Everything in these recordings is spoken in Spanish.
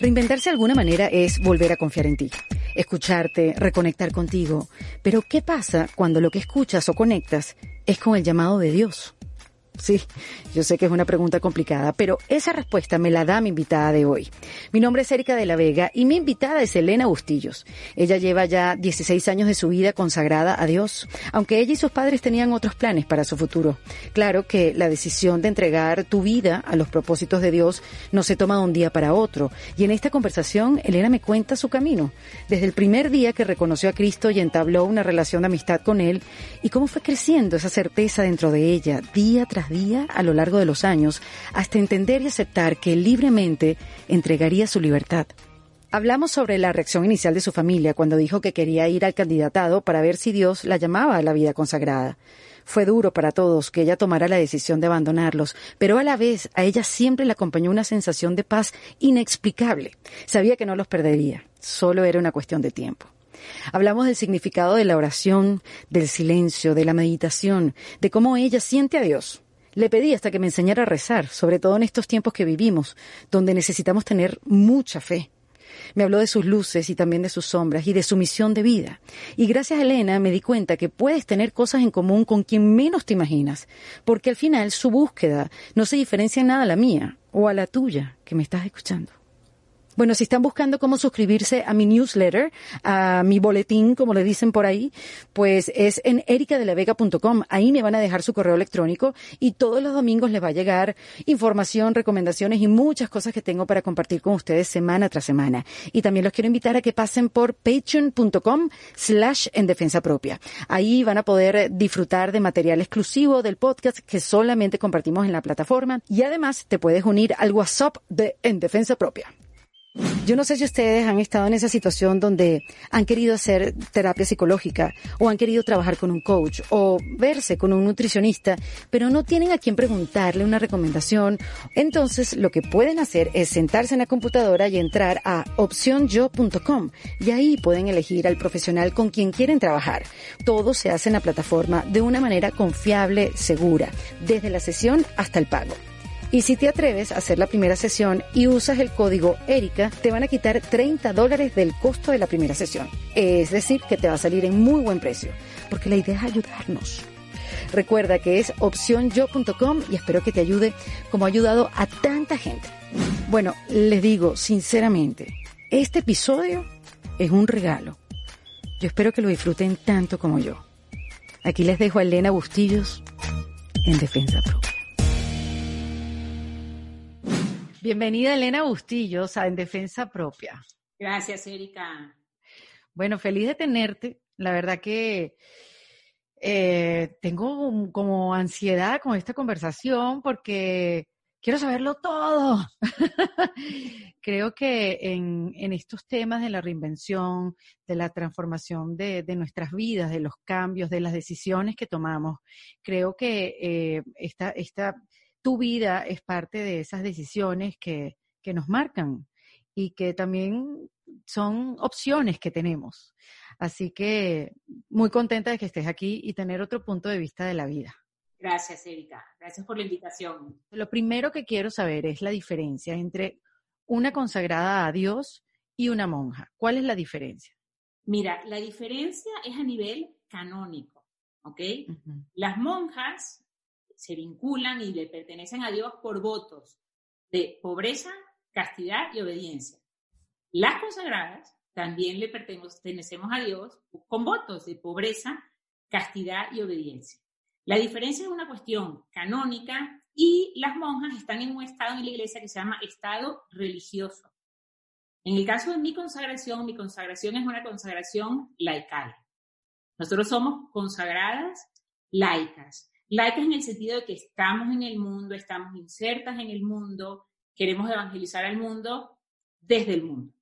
Reinventarse de alguna manera es volver a confiar en ti, escucharte, reconectar contigo. Pero ¿qué pasa cuando lo que escuchas o conectas es con el llamado de Dios? Sí, yo sé que es una pregunta complicada, pero esa respuesta me la da mi invitada de hoy. Mi nombre es Erika de la Vega y mi invitada es Elena Bustillos. Ella lleva ya 16 años de su vida consagrada a Dios, aunque ella y sus padres tenían otros planes para su futuro. Claro que la decisión de entregar tu vida a los propósitos de Dios no se toma de un día para otro. Y en esta conversación, Elena me cuenta su camino, desde el primer día que reconoció a Cristo y entabló una relación de amistad con Él, y cómo fue creciendo esa certeza dentro de ella, día tras día a lo largo de los años hasta entender y aceptar que libremente entregaría su libertad. Hablamos sobre la reacción inicial de su familia cuando dijo que quería ir al candidatado para ver si Dios la llamaba a la vida consagrada. Fue duro para todos que ella tomara la decisión de abandonarlos, pero a la vez a ella siempre le acompañó una sensación de paz inexplicable. Sabía que no los perdería, solo era una cuestión de tiempo. Hablamos del significado de la oración, del silencio, de la meditación, de cómo ella siente a Dios. Le pedí hasta que me enseñara a rezar, sobre todo en estos tiempos que vivimos, donde necesitamos tener mucha fe. Me habló de sus luces y también de sus sombras y de su misión de vida. Y gracias a Elena me di cuenta que puedes tener cosas en común con quien menos te imaginas, porque al final su búsqueda no se diferencia en nada a la mía o a la tuya que me estás escuchando. Bueno, si están buscando cómo suscribirse a mi newsletter, a mi boletín, como le dicen por ahí, pues es en ericadelavega.com. Ahí me van a dejar su correo electrónico y todos los domingos les va a llegar información, recomendaciones y muchas cosas que tengo para compartir con ustedes semana tras semana. Y también los quiero invitar a que pasen por patreon.com slash en defensa propia. Ahí van a poder disfrutar de material exclusivo del podcast que solamente compartimos en la plataforma y además te puedes unir al WhatsApp de En Defensa Propia. Yo no sé si ustedes han estado en esa situación donde han querido hacer terapia psicológica o han querido trabajar con un coach o verse con un nutricionista, pero no tienen a quién preguntarle una recomendación. Entonces lo que pueden hacer es sentarse en la computadora y entrar a opcionyo.com y ahí pueden elegir al profesional con quien quieren trabajar. Todo se hace en la plataforma de una manera confiable, segura, desde la sesión hasta el pago. Y si te atreves a hacer la primera sesión y usas el código ERICA, te van a quitar 30 dólares del costo de la primera sesión. Es decir, que te va a salir en muy buen precio, porque la idea es ayudarnos. Recuerda que es opcionyo.com y espero que te ayude como ha ayudado a tanta gente. Bueno, les digo sinceramente, este episodio es un regalo. Yo espero que lo disfruten tanto como yo. Aquí les dejo a Elena Bustillos en Defensa Propia. Bienvenida Elena Bustillos a En Defensa Propia. Gracias, Erika. Bueno, feliz de tenerte. La verdad que eh, tengo como ansiedad con esta conversación porque quiero saberlo todo. Creo que en, estos temas de la reinvención, de la transformación de, nuestras vidas, de los cambios, de las decisiones que tomamos, creo que eh, esta, esta tu vida es parte de esas decisiones que, que nos marcan y que también son opciones que tenemos. Así que muy contenta de que estés aquí y tener otro punto de vista de la vida. Gracias, Erika. Gracias por la invitación. Lo primero que quiero saber es la diferencia entre una consagrada a Dios y una monja. ¿Cuál es la diferencia? Mira, la diferencia es a nivel canónico, ¿ok? Las monjas se vinculan y le pertenecen a Dios por votos de pobreza, castidad y obediencia. Las consagradas también le pertenecemos a Dios con votos de pobreza, castidad y obediencia. La diferencia es una cuestión canónica y las monjas están en un estado en la iglesia que se llama estado religioso. En el caso de mi consagración, mi consagración es una consagración laical. Nosotros somos consagradas laicas. Laicas en el sentido de que estamos en el mundo, estamos insertas en el mundo, queremos evangelizar al mundo desde el mundo.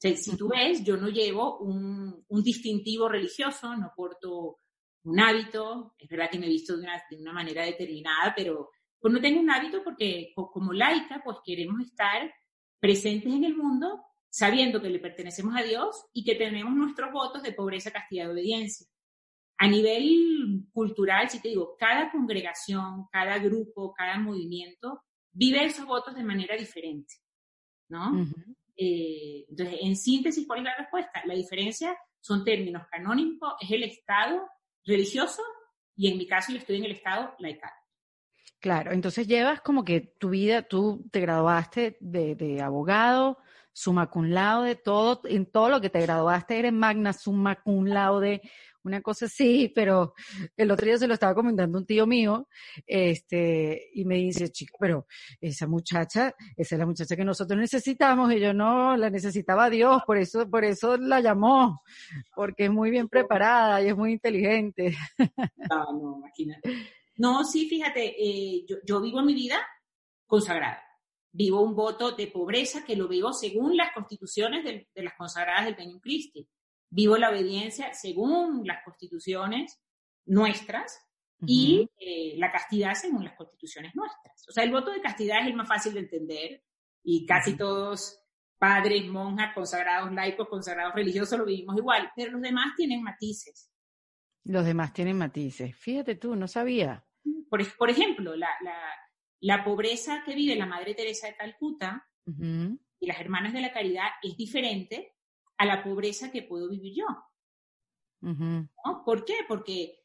si tú ves, yo no llevo un, distintivo religioso, no porto un hábito, es verdad que me he visto de una, manera determinada, pero pues no tengo un hábito porque como laica, pues queremos estar presentes en el mundo sabiendo que le pertenecemos a Dios y que tenemos nuestros votos de pobreza, castidad y obediencia. A nivel cultural, si te digo, cada congregación, cada grupo, cada movimiento vive esos votos de manera diferente, ¿no? Eh, entonces, en síntesis, ¿cuál es la respuesta? La diferencia son términos canónicos, es el Estado religioso y en mi caso yo estoy en el Estado laical. Claro, entonces llevas como que tu vida, tú te graduaste de, de abogado, summa cum laude, todo, en todo lo que te graduaste eres magna summa cum laude, una cosa así, pero el otro día se lo estaba comentando un tío mío, este, y me dice, chica, pero esa muchacha, esa es la muchacha que nosotros necesitamos, y yo no, la necesitaba Dios, por eso, por eso la llamó, porque es muy bien preparada y es muy inteligente. No, no, imagínate. No, sí, fíjate, eh, yo, yo vivo mi vida consagrada vivo un voto de pobreza que lo vivo según las constituciones de, de las consagradas del Peñón Christi vivo la obediencia según las constituciones nuestras y eh, la castidad según las constituciones nuestras. O sea, el voto de castidad es el más fácil de entender y casi todos padres, monjas, consagrados laicos, consagrados religiosos lo vivimos igual, pero los demás tienen matices. Los demás tienen matices. Fíjate tú, no sabía. Por, por ejemplo, la, la, la, pobreza que vive la Madre Teresa de Calcuta y las Hermanas de la Caridad es diferente a la pobreza que puedo vivir yo. ¿No? ¿Por qué? Porque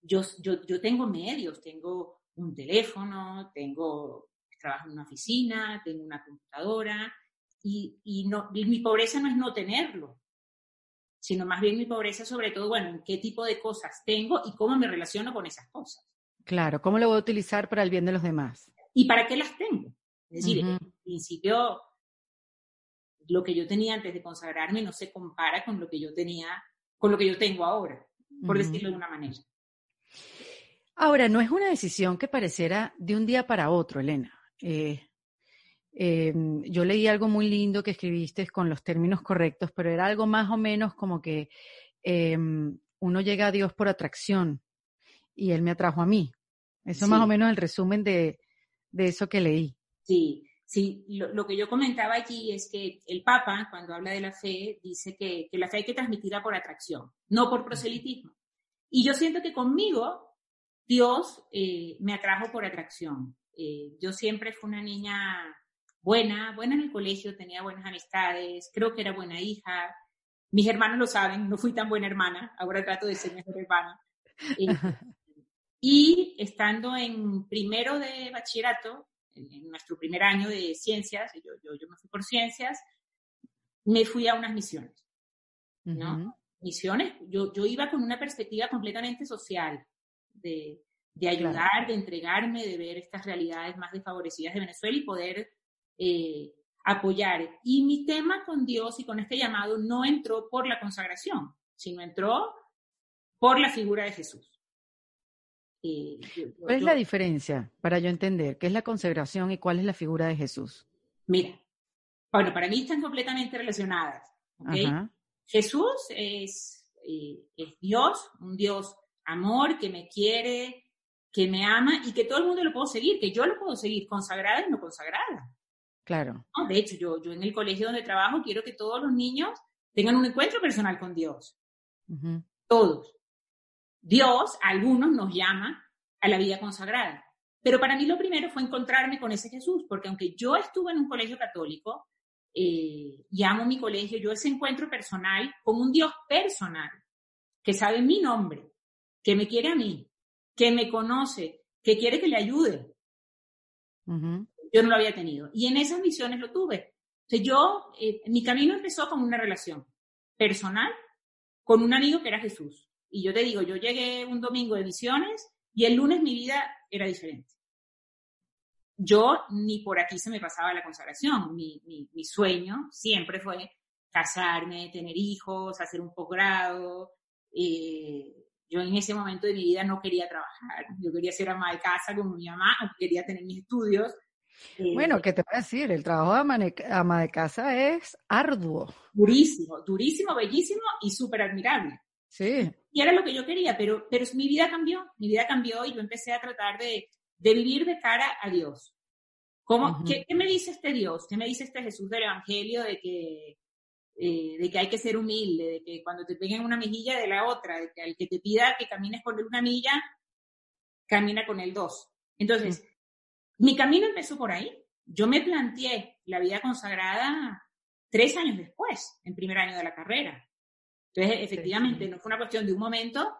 yo, yo, yo tengo medios, tengo un teléfono, tengo trabajo en una oficina, tengo una computadora y, y, no, mi pobreza no es no tenerlo, sino más bien mi pobreza sobre todo, bueno, en qué tipo de cosas tengo y cómo me relaciono con esas cosas. Claro, cómo lo voy a utilizar para el bien de los demás. ¿Y para qué las tengo? Es decir, en principio lo que yo tenía antes de consagrarme no se compara con lo que yo tenía, con lo que yo tengo ahora, por decirlo de una manera. Ahora, no es una decisión que pareciera de un día para otro, Elena. Eh, em, yo leí algo muy lindo que escribiste con los términos correctos, pero era algo más o menos como que em, uno llega a Dios por atracción y Él me atrajo a mí. Eso más o menos el resumen de, de eso que leí. Sí, Sí, lo, que yo comentaba aquí es que el Papa, cuando habla de la fe, dice que, la fe hay que transmitirla por atracción, no por proselitismo. Y yo siento que conmigo Dios eh, me atrajo por atracción. Eh, yo siempre fui una niña buena, buena en el colegio, tenía buenas amistades, creo que era buena hija. Mis hermanos lo saben, no fui tan buena hermana, ahora trato de ser mejor hermana. Eh, y estando en primero de bachillerato, en, nuestro primer año de ciencias, yo, yo, yo, me fui por ciencias, me fui a unas misiones, ¿no? Misiones, yo, yo iba con una perspectiva completamente social, de, de ayudar, de entregarme, de ver estas realidades más desfavorecidas de Venezuela y poder eh, apoyar. Y mi tema con Dios y con este llamado no entró por la consagración, sino entró por la figura de Jesús. ¿Cuál es la diferencia para yo entender qué es la consagración y cuál es la figura de Jesús? Mira, bueno, para mí están completamente relacionadas. Jesús es, eh, es Dios, un Dios amor que me quiere, que me ama y que todo el mundo lo puedo seguir, que yo lo puedo seguir, consagrada y no consagrada. Claro. De hecho, yo, yo en el colegio donde trabajo quiero que todos los niños tengan un encuentro personal con Dios. Todos. Dios, a algunos nos llama a la vida consagrada. Pero para mí lo primero fue encontrarme con ese Jesús, porque aunque yo estuve en un colegio católico eh, y amo mi colegio, yo ese encuentro personal con un Dios personal, que sabe mi nombre, que me quiere a mí, que me conoce, que quiere que le ayude. Yo no lo había tenido. Y en esas misiones lo tuve. O yo, eh, mi camino empezó con una relación personal con un amigo que era Jesús. Y yo te digo, yo llegué un domingo de misiones y el lunes mi vida era diferente. Yo ni por aquí se me pasaba la consagración. Mi, mi, sueño siempre fue casarme, tener hijos, hacer un posgrado. Eh, yo en ese momento de mi vida no quería trabajar. Yo quería ser ama de casa como mi mamá, quería tener mis estudios. Eh, bueno, ¿qué te voy a decir? El trabajo de ama de casa es arduo. Durísimo, durísimo, bellísimo y súper admirable. Sí. Y era lo que yo quería, pero, pero mi vida cambió, mi vida cambió y yo empecé a tratar de, de vivir de cara a Dios. ¿Cómo, ¿qué, me dice este Dios? ¿Qué me dice este Jesús del Evangelio de que, eh, de que hay que ser humilde, de que cuando te peguen una mejilla de la otra, de que al que te pida que camines por una milla, camina con él dos? Entonces, mi camino empezó por ahí. Yo me planteé la vida consagrada tres años después, en primer año de la carrera. Entonces, efectivamente, no fue una cuestión de un momento,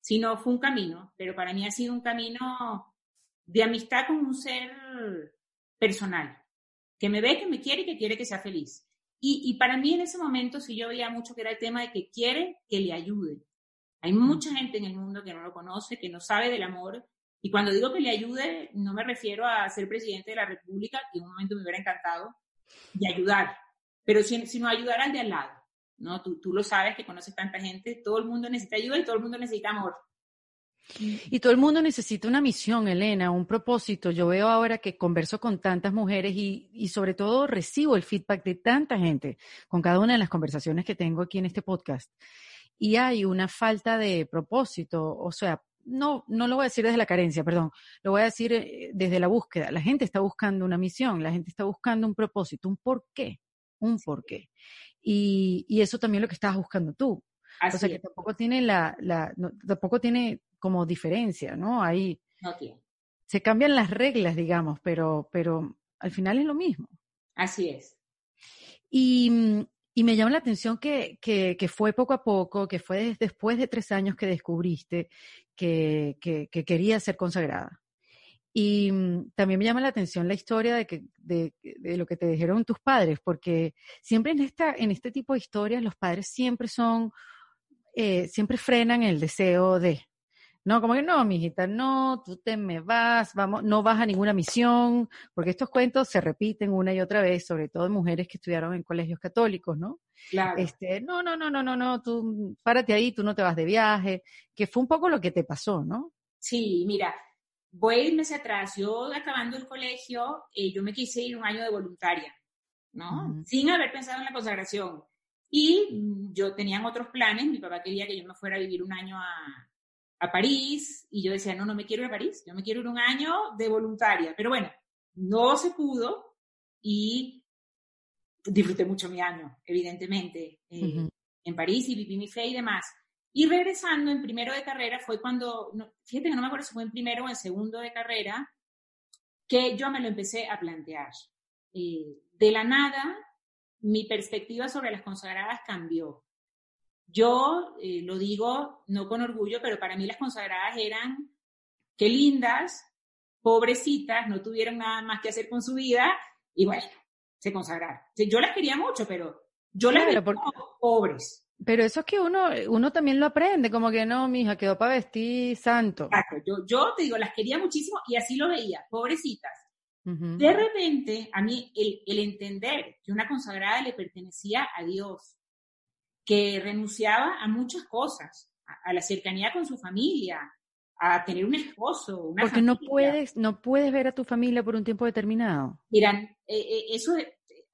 sino fue un camino, pero para mí ha sido un camino de amistad con un ser personal, que me ve, que me quiere y que quiere que sea feliz. Y, y para mí en ese momento sí yo veía mucho que era el tema de que quiere que le ayude. Hay mucha gente en el mundo que no lo conoce, que no sabe del amor. Y cuando digo que le ayude, no me refiero a ser presidente de la República, que en un momento me hubiera encantado, y ayudar, pero sino ayudar al de al lado. ¿No? Tú, tú lo sabes que conoces tanta gente, todo el mundo necesita ayuda y todo el mundo necesita amor. Y todo el mundo necesita una misión, Elena, un propósito. Yo veo ahora que converso con tantas mujeres y, y, sobre todo recibo el feedback de tanta gente con cada una de las conversaciones que tengo aquí en este podcast. Y hay una falta de propósito, o sea, no, no lo voy a decir desde la carencia, perdón, lo voy a decir eh, desde la búsqueda. La gente está buscando una misión, la gente está buscando un propósito, un porqué, un porqué. Y, y eso también es lo que estabas buscando tú. o sea que tampoco tiene la, la tampoco tiene como diferencia, ¿no? Ahí no tiene. se cambian las reglas, digamos, pero, pero al final es lo mismo. Así es. Y, y me llama la atención que, que, que, fue poco a poco, que fue después de tres años que descubriste que, que, que querías ser consagrada. Y mm, también me llama la atención la historia de, que, de, de, lo que te dijeron tus padres, porque siempre en, esta, en este tipo de historias los padres siempre son, eh, siempre frenan el deseo de, no, como que no, mijita, no, tú te me vas, vamos, no vas a ninguna misión, porque estos cuentos se repiten una y otra vez, sobre todo en mujeres que estudiaron en colegios católicos, ¿no? Claro. Este, no, no, no, no, no, no, tú párate ahí, tú no te vas de viaje, que fue un poco lo que te pasó, ¿no? Sí, mira, voy a irme hacia atrás. Yo acabando el colegio, eh, yo me quise ir un año de voluntaria, ¿no? Uh -huh. Sin haber pensado en la consagración. Y yo tenía otros planes, mi papá quería que yo me fuera a vivir un año a, a París y yo decía, no, no me quiero ir a París, yo me quiero ir un año de voluntaria. Pero bueno, no se pudo y disfruté mucho mi año, evidentemente, eh, uh -huh. en París y viví mi fe y demás. Y regresando en primero de carrera fue cuando, no, fíjate que no me acuerdo si fue en primero o en segundo de carrera, que yo me lo empecé a plantear. Eh, de la nada, mi perspectiva sobre las consagradas cambió. Yo eh, lo digo no con orgullo, pero para mí las consagradas eran qué lindas, pobrecitas, no tuvieron nada más que hacer con su vida y bueno, se consagraron. Yo las quería mucho, pero yo las veía porque... pobres. Pero eso es que uno, uno también lo aprende, como que no, mi hija quedó para vestir santo. Exacto, yo, yo te digo, las quería muchísimo y así lo veía, pobrecitas. Uh -huh. De repente, a mí el, el entender que una consagrada le pertenecía a Dios, que renunciaba a muchas cosas, a, a, la cercanía con su familia, a tener un esposo, una Porque familia. no puedes, no puedes ver a tu familia por un tiempo determinado. Miran, eh, eh, eso,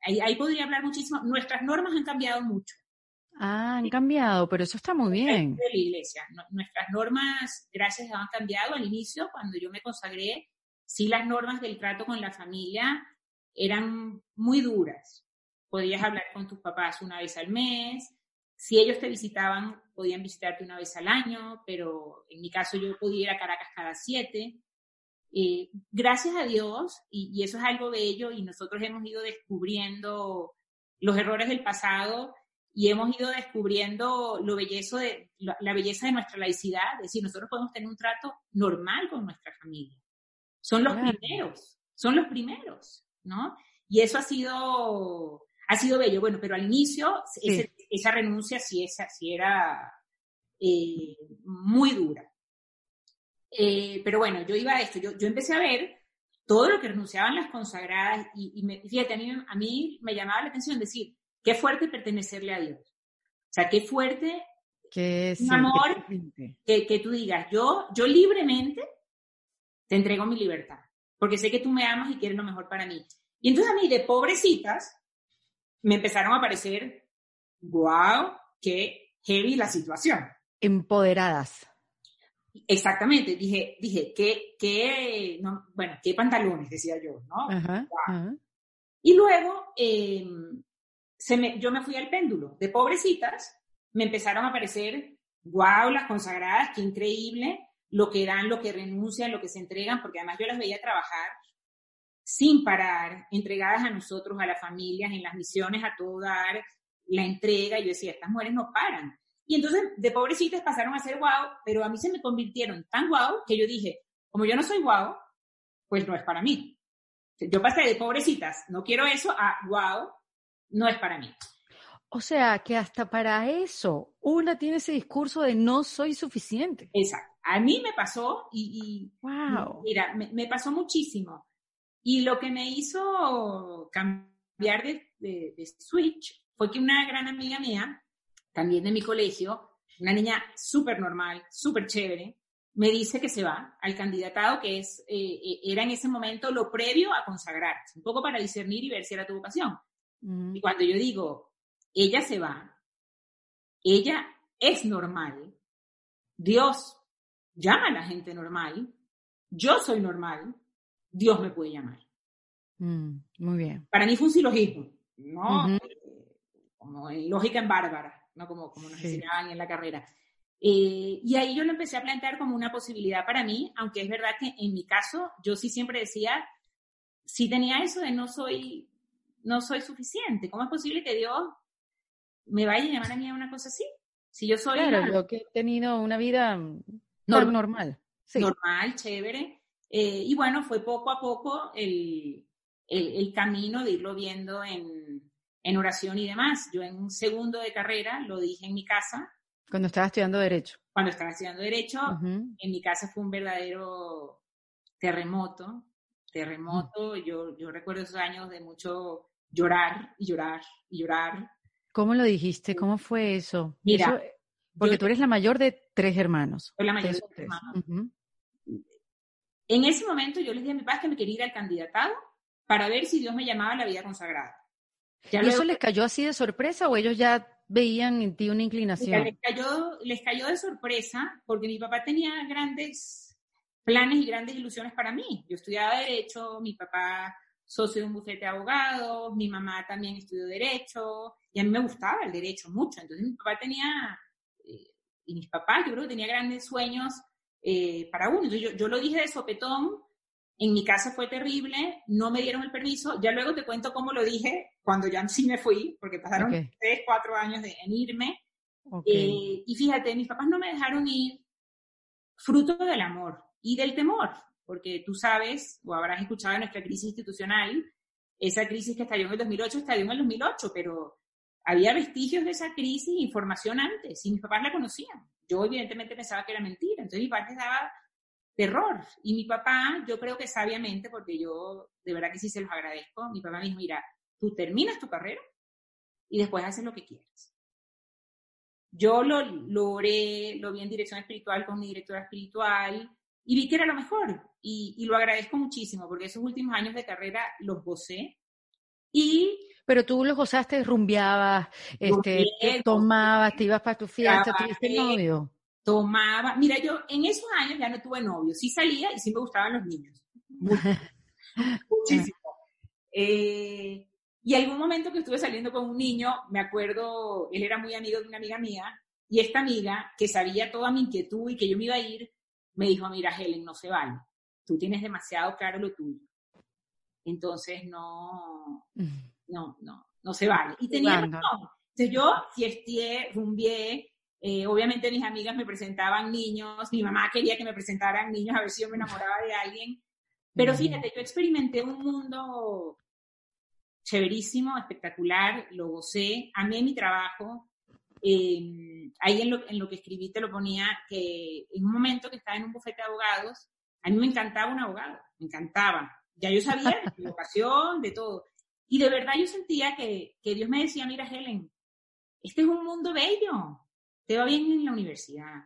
ahí, ahí, podría hablar muchísimo. Nuestras normas han cambiado mucho. Ah, han cambiado, pero eso está muy bien. De la iglesia. Nuestras normas, gracias han cambiado. Al inicio, cuando yo me consagré, sí las normas del trato con la familia eran muy duras. Podías hablar con tus papás una vez al mes, si ellos te visitaban, podían visitarte una vez al año, pero en mi caso yo podía ir a Caracas cada siete. Eh, gracias a Dios, y, y, eso es algo bello, y nosotros hemos ido descubriendo los errores del pasado y hemos ido descubriendo lo bellezo de, la, belleza de nuestra laicidad, es decir, nosotros podemos tener un trato normal con nuestra familia. Son los claro. primeros, son los primeros, ¿no? Y eso ha sido, ha sido bello. Bueno, pero al inicio sí. ese, esa renuncia sí, esa, sí era eh, muy dura. Eh, pero bueno, yo iba a esto, yo, yo, empecé a ver todo lo que renunciaban las consagradas y, y me, fíjate, a mí, a mí me llamaba la atención decir, qué fuerte pertenecerle a Dios. O sea, qué fuerte que un amor que, que, tú digas, yo, yo libremente te entrego mi libertad, porque sé que tú me amas y quieres lo mejor para mí. Y entonces a mí, de pobrecitas, me empezaron a parecer, wow, qué heavy la situación. Empoderadas. Exactamente, dije, dije, qué, qué, no, bueno, qué pantalones, decía yo, ¿no? Ajá, wow. ajá. Y luego, eh, me, yo me fui al péndulo. De pobrecitas, me empezaron a aparecer, wow, las consagradas, qué increíble, lo que dan, lo que renuncian, lo que se entregan, porque además yo las veía trabajar sin parar, entregadas a nosotros, a las familias, en las misiones, a todo dar, la entrega. Y yo decía, estas mujeres no paran. Y entonces, de pobrecitas pasaron a ser guau, pero a mí se me convirtieron tan guau que yo dije, como yo no soy guau, pues no es para mí. Yo pasé de pobrecitas, no quiero eso, a guau, no es para mí. O sea, que hasta para eso una tiene ese discurso de no soy suficiente. Exacto. A mí me pasó y, wow. mira, me, pasó muchísimo. Y lo que me hizo cambiar de, de switch fue que una gran amiga mía, también de mi colegio, una niña súper normal, súper chévere, me dice que se va al candidatado, que es, eh, eh, era en ese momento lo previo a consagrarse, un poco para discernir y ver si era tu vocación. Y cuando yo digo, ella se va, ella es normal, Dios llama a la gente normal, yo soy normal, Dios me puede llamar. Mm, muy bien. Para mí fue un silogismo, ¿no? Como en lógica en bárbara, ¿no? Como, como nos enseñaban en la carrera. Eh, y ahí yo lo empecé a plantear como una posibilidad para mí, aunque es verdad que en mi caso yo sí siempre decía, si tenía eso de no soy, no soy suficiente, ¿cómo es posible que Dios me vaya a llamar a mí a una cosa así? Si yo soy... Claro, yo que he tenido una vida normal. Normal, normal chévere. Eh, y bueno, fue poco a poco el, el, el camino de irlo viendo en, en oración y demás. Yo en un segundo de carrera lo dije en mi casa, cuando estaba estudiando Derecho. Cuando estaba estudiando Derecho, en mi casa fue un verdadero terremoto, terremoto. yo, yo recuerdo esos años de mucho llorar y llorar y llorar. ¿Cómo lo dijiste? ¿Cómo fue eso? Mira, porque tú eres la mayor de tres hermanos. Soy la mayor de tres hermanos. En ese momento yo les dije a mi padre que me quería ir al candidatado para ver si Dios me llamaba a la vida consagrada. ¿Y eso les cayó así de sorpresa o ellos ya veían en ti una inclinación? Les cayó, les cayó de sorpresa porque mi papá tenía grandes planes y grandes ilusiones para mí. Yo estudiaba Derecho, mi papá socio de un bufete de abogados, mi mamá también estudió Derecho, y a mí me gustaba el Derecho mucho. Entonces mi papá tenía, eh, y mis papás, yo creo que tenía grandes sueños eh, para uno. Entonces yo, yo lo dije de sopetón, en mi casa fue terrible, no me dieron el permiso. Ya luego te cuento cómo lo dije cuando ya sí me fui, porque pasaron tres, cuatro años de, en irme. Eh, y fíjate, mis papás no me dejaron ir fruto del amor y del temor, porque tú sabes, o habrás escuchado de nuestra crisis institucional, esa crisis que estalló en el 2008 estalló en el 2008, pero había vestigios de esa crisis, información antes, y mis papás la conocían. Yo evidentemente pensaba que era mentira, entonces mi padre daba terror. Y mi papá, yo creo que sabiamente, porque yo de verdad que sí se los agradezco, mi papá me dijo, mira, tú terminas tu carrera y después haces lo que quieras. Yo lo logré, lo vi en dirección espiritual con mi directora espiritual y vi que era lo mejor. Y, y lo agradezco muchísimo porque esos últimos años de carrera los gocé. Y pero tú los gozaste, rumbeabas, este, tomabas, te ibas para tu fiesta, tuviste novio tomaba, mira, yo en esos años ya no tuve novio, sí salía y sí me gustaban los niños, muchísimo. Eh, y algún momento que estuve saliendo con un niño, me acuerdo, él era muy amigo de una amiga mía, y esta amiga, que sabía toda mi inquietud y que yo me iba a ir, me dijo, mira, Helen, no se vale, tú tienes demasiado claro lo tuyo. Entonces, no, no, no, no se vale. Y tenía razón. Entonces yo fiesté, rumbié, eh, obviamente mis amigas me presentaban niños, mi mamá quería que me presentaran niños a ver si yo me enamoraba de alguien. Pero fíjate, yo experimenté un mundo chéverísimo, espectacular, lo gocé, amé mi trabajo. Em, ahí en lo, en lo que escribí te lo ponía que en un momento que estaba en un bufete de abogados, a mí me encantaba un abogado, me encantaba. Ya yo sabía de mi vocación, de todo. Y de verdad yo sentía que, que Dios me decía, mira Helen, este es un mundo bello, te va bien en la universidad,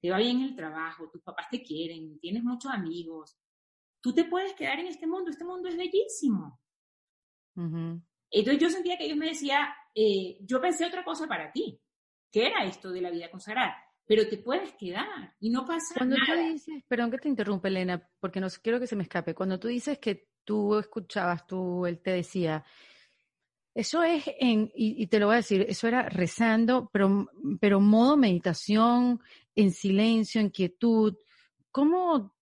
te va bien en el trabajo, tus papás te quieren, tienes muchos amigos, tú te puedes quedar en este mundo, este mundo es bellísimo. Entonces yo sentía que Dios me decía, eh, yo pensé otra cosa para ti, que era esto de la vida consagrada, pero te puedes quedar y no pasa Cuando nada. Tú dices, perdón que te interrumpe, Elena, porque no quiero que se me escape. Cuando tú dices que tú escuchabas, tú, él te decía, eso es en, y, te lo voy a decir, eso era rezando, pero, pero modo meditación, en silencio, en quietud. ¿Cómo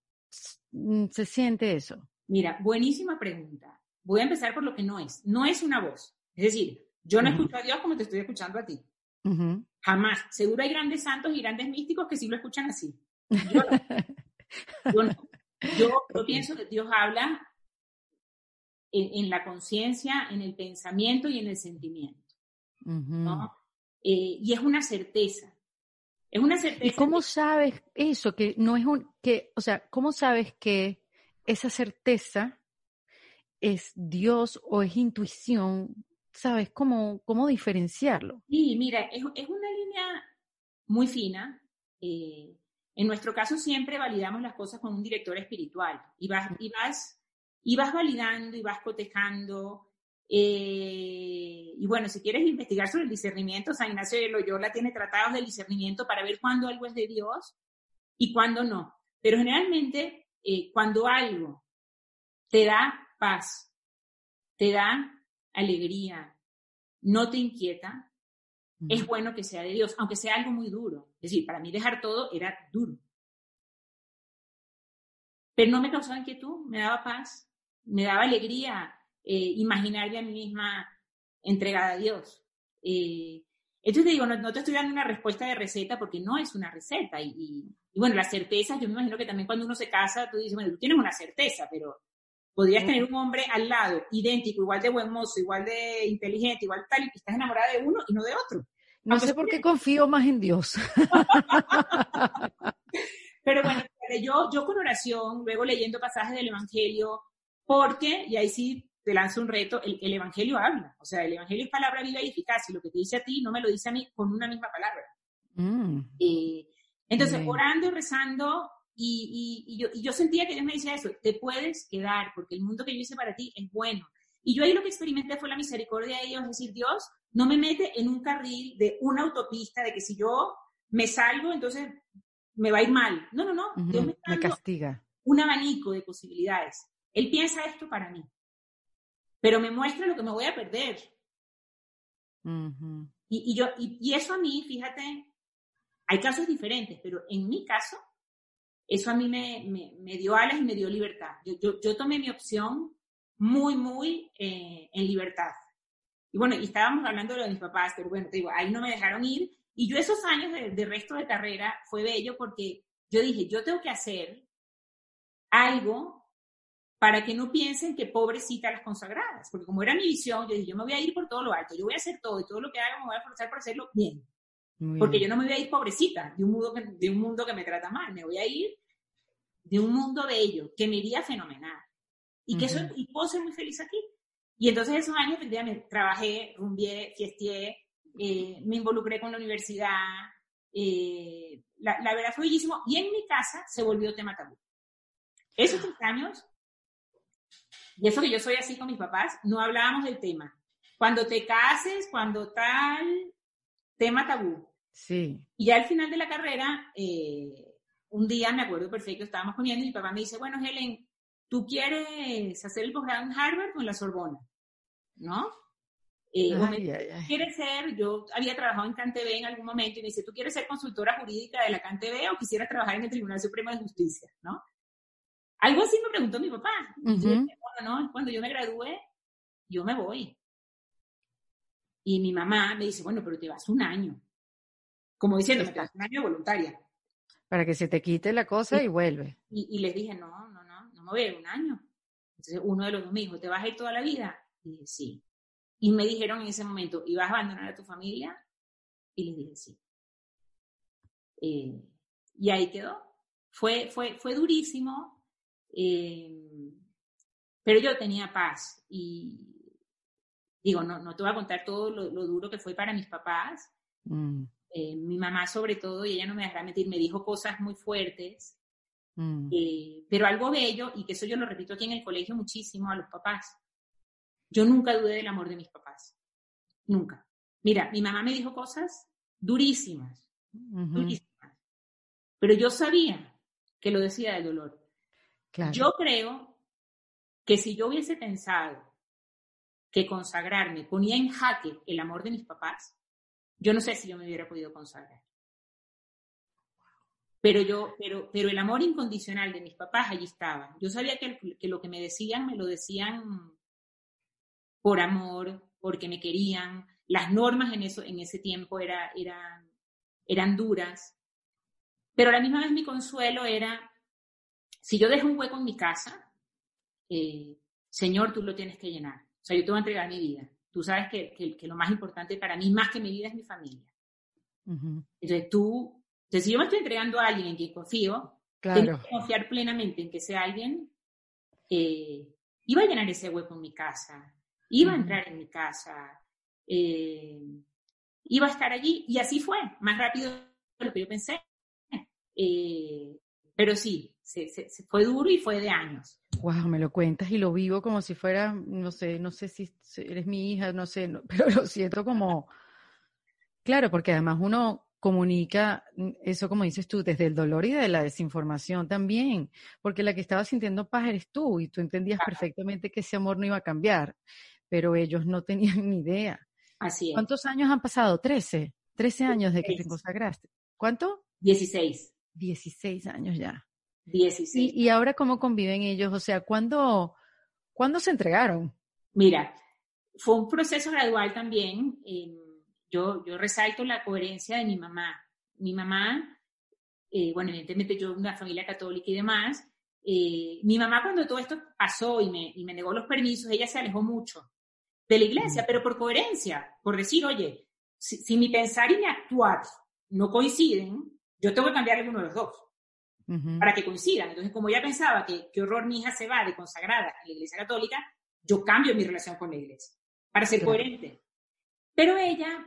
mm, se siente eso? Mira, buenísima pregunta. Voy a empezar por lo que no es. No es una voz. Es decir, yo no escucho a Dios como te estoy escuchando a ti. Jamás. Seguro hay grandes santos y grandes místicos que sí lo escuchan así. Yo no. yo, pienso que Dios habla en, la conciencia, en el pensamiento y en el sentimiento. Eh, y es una certeza. Es una certeza. ¿Y cómo sabes eso? Que no es un, que, o sea, ¿cómo sabes que esa certeza es Dios o es intuición? ¿Sabes cómo, cómo diferenciarlo? Sí, mira, es, una línea muy fina. Eh, en nuestro caso siempre validamos las cosas con un director espiritual y vas, y vas, y vas validando y vas cotejando eh, y bueno, si quieres investigar sobre el discernimiento, San Ignacio de Loyola tiene tratados del discernimiento para ver cuándo algo es de Dios y cuándo no. Pero generalmente, eh, cuando algo te da paz, te da alegría, no te inquieta, es bueno que sea de Dios, aunque sea algo muy duro. Es decir, para mí dejar todo era duro. Pero no me causaba inquietud, me daba paz, me daba alegría, eh, imaginarme a mí misma entregada a Dios. Eh, entonces te digo, no, te estoy dando una respuesta de receta porque no es una receta. Y, bueno, la certeza, yo me imagino que también cuando uno se casa, tú dices, bueno, tú tienes una certeza, pero podrías tener un hombre al lado, idéntico, igual de buen mozo, igual de inteligente, igual tal, y estás enamorada de uno y no de otro. No sé por qué confío más en Dios. Pero bueno, yo, yo con oración, luego leyendo pasajes del Evangelio, porque, y ahí sí te lanzo un reto, el, Evangelio habla, o sea, el Evangelio es palabra viva y eficaz, y lo que te dice a ti no me lo dice a mí con una misma palabra. Mm. Eh, entonces, orando y yo, sentía que Dios me decía eso, te puedes quedar, porque el mundo que yo hice para ti es bueno. Y yo ahí lo que experimenté fue la misericordia de Dios, es decir, Dios no me mete en un carril de una autopista, de que si yo me salgo, entonces me va a ir mal. No, no, no. Dios me, me castiga. Un abanico de posibilidades. Él piensa esto para mí pero me muestra lo que me voy a perder. y, yo, y, eso a mí, fíjate, hay casos diferentes, pero en mi caso, eso a mí me, me, dio alas y me dio libertad. Yo, yo, tomé mi opción muy, muy eh, en libertad. Y bueno, y estábamos hablando de, mis papás, pero bueno, te digo, ahí no me dejaron ir. Y yo esos años de, de resto de carrera fue bello porque yo dije, yo tengo que hacer algo para que no piensen que pobrecita las consagradas, porque como era mi visión, yo dije, yo me voy a ir por todo lo alto, yo voy a hacer todo y todo lo que haga me voy a esforzar por hacerlo bien, porque yo no me voy a ir pobrecita de un, mundo que, de un mundo que me trata mal, me voy a ir de un mundo bello, que me iría fenomenal, y que eso, y puedo ser muy feliz aquí. Y entonces esos años, efectivamente, trabajé, rumbié, fiesté, eh, me involucré con la universidad, eh, la, la, verdad fue bellísimo, y en mi casa se volvió tema tabú. Esos tres años y eso que yo soy así con mis papás, no hablábamos del tema. Cuando te cases, cuando tal, tema tabú. Sí. Y ya al final de la carrera, eh, un día me acuerdo perfecto, estábamos comiendo y mi papá me dice, bueno, Helen, ¿tú quieres hacer el posgrado en Harvard o en la Sorbona? ¿No? Eh, ¿Quieres ser? Yo había trabajado en CanTV en algún momento y me dice, ¿tú quieres ser consultora jurídica de la CanTV o quisieras trabajar en el Tribunal Supremo de Justicia? ¿No? Algo así me preguntó mi papá. bueno, no, cuando yo me gradúe, yo me voy. Y mi mamá me dice, bueno, pero te vas un año. Como diciendo, te vas un año voluntaria. Para que se te quite la cosa y, vuelve. Y, les dije, no, no, no, no me voy a ir un año. Entonces uno de los dos me dijo, ¿te vas a ir toda la vida? Y dije, sí. Y me dijeron en ese momento, ¿y vas a abandonar a tu familia? Y les dije, sí. Eh, y ahí quedó. Fue, fue, fue durísimo, eh, pero yo tenía paz y digo, no, no te voy a contar todo lo, duro que fue para mis papás. Mm. Eh, mi mamá sobre todo, y ella no me dejará mentir, me dijo cosas muy fuertes, mm. eh, pero algo bello, y que eso yo lo repito aquí en el colegio muchísimo a los papás. Yo nunca dudé del amor de mis papás. Nunca. Mira, mi mamá me dijo cosas durísimas, durísimas. Pero yo sabía que lo decía del dolor. Yo creo que si yo hubiese pensado que consagrarme ponía en jaque el amor de mis papás, yo no sé si yo me hubiera podido consagrar. Pero yo, pero, pero el amor incondicional de mis papás allí estaba. Yo sabía que, lo que me decían, me lo decían por amor, porque me querían. Las normas en, eso, en ese tiempo era, eran, eran duras. Pero la misma vez mi consuelo era, si yo dejo un hueco en mi casa, eh, Señor, tú lo tienes que llenar. O sea, yo te voy a entregar mi vida. Tú sabes que, que, lo más importante para mí, más que mi vida, es mi familia. Entonces tú, entonces si yo me estoy entregando a alguien en quien confío, tengo que confiar plenamente en que ese alguien eh, iba a llenar ese hueco en mi casa, iba a entrar en mi casa, eh, iba a estar allí, y así fue, más rápido de lo que yo pensé. Eh, pero sí, se, fue duro y fue de años. Wow, me lo cuentas y lo vivo como si fuera, no sé, no sé si eres mi hija, no sé, pero lo siento como, claro, porque además uno comunica eso, como dices tú, desde el dolor y de la desinformación también, porque la que estaba sintiendo paz eres tú y tú entendías perfectamente que ese amor no iba a cambiar, pero ellos no tenían ni idea. Así es. ¿Cuántos años han pasado? Trece. Trece años de que te consagraste. ¿Cuánto? Dieciséis. 16 años ya. 16. ¿Y, ahora cómo conviven ellos? O sea, ¿cuándo, ¿cuándo se entregaron? Mira, fue un proceso gradual también. yo, yo resalto la coherencia de mi mamá. Mi mamá, eh, bueno, evidentemente yo una familia católica y demás, eh, mi mamá cuando todo esto pasó y me, y me negó los permisos, ella se alejó mucho de la iglesia, pero por coherencia, por decir, oye, si, si mi pensar y mi actuar no coinciden, yo tengo que cambiarle uno de los dos para que coincidan. Entonces, como ella pensaba que qué horror mi hija se va de consagrada a la Iglesia Católica, yo cambio mi relación con la Iglesia para ser coherente. Pero ella,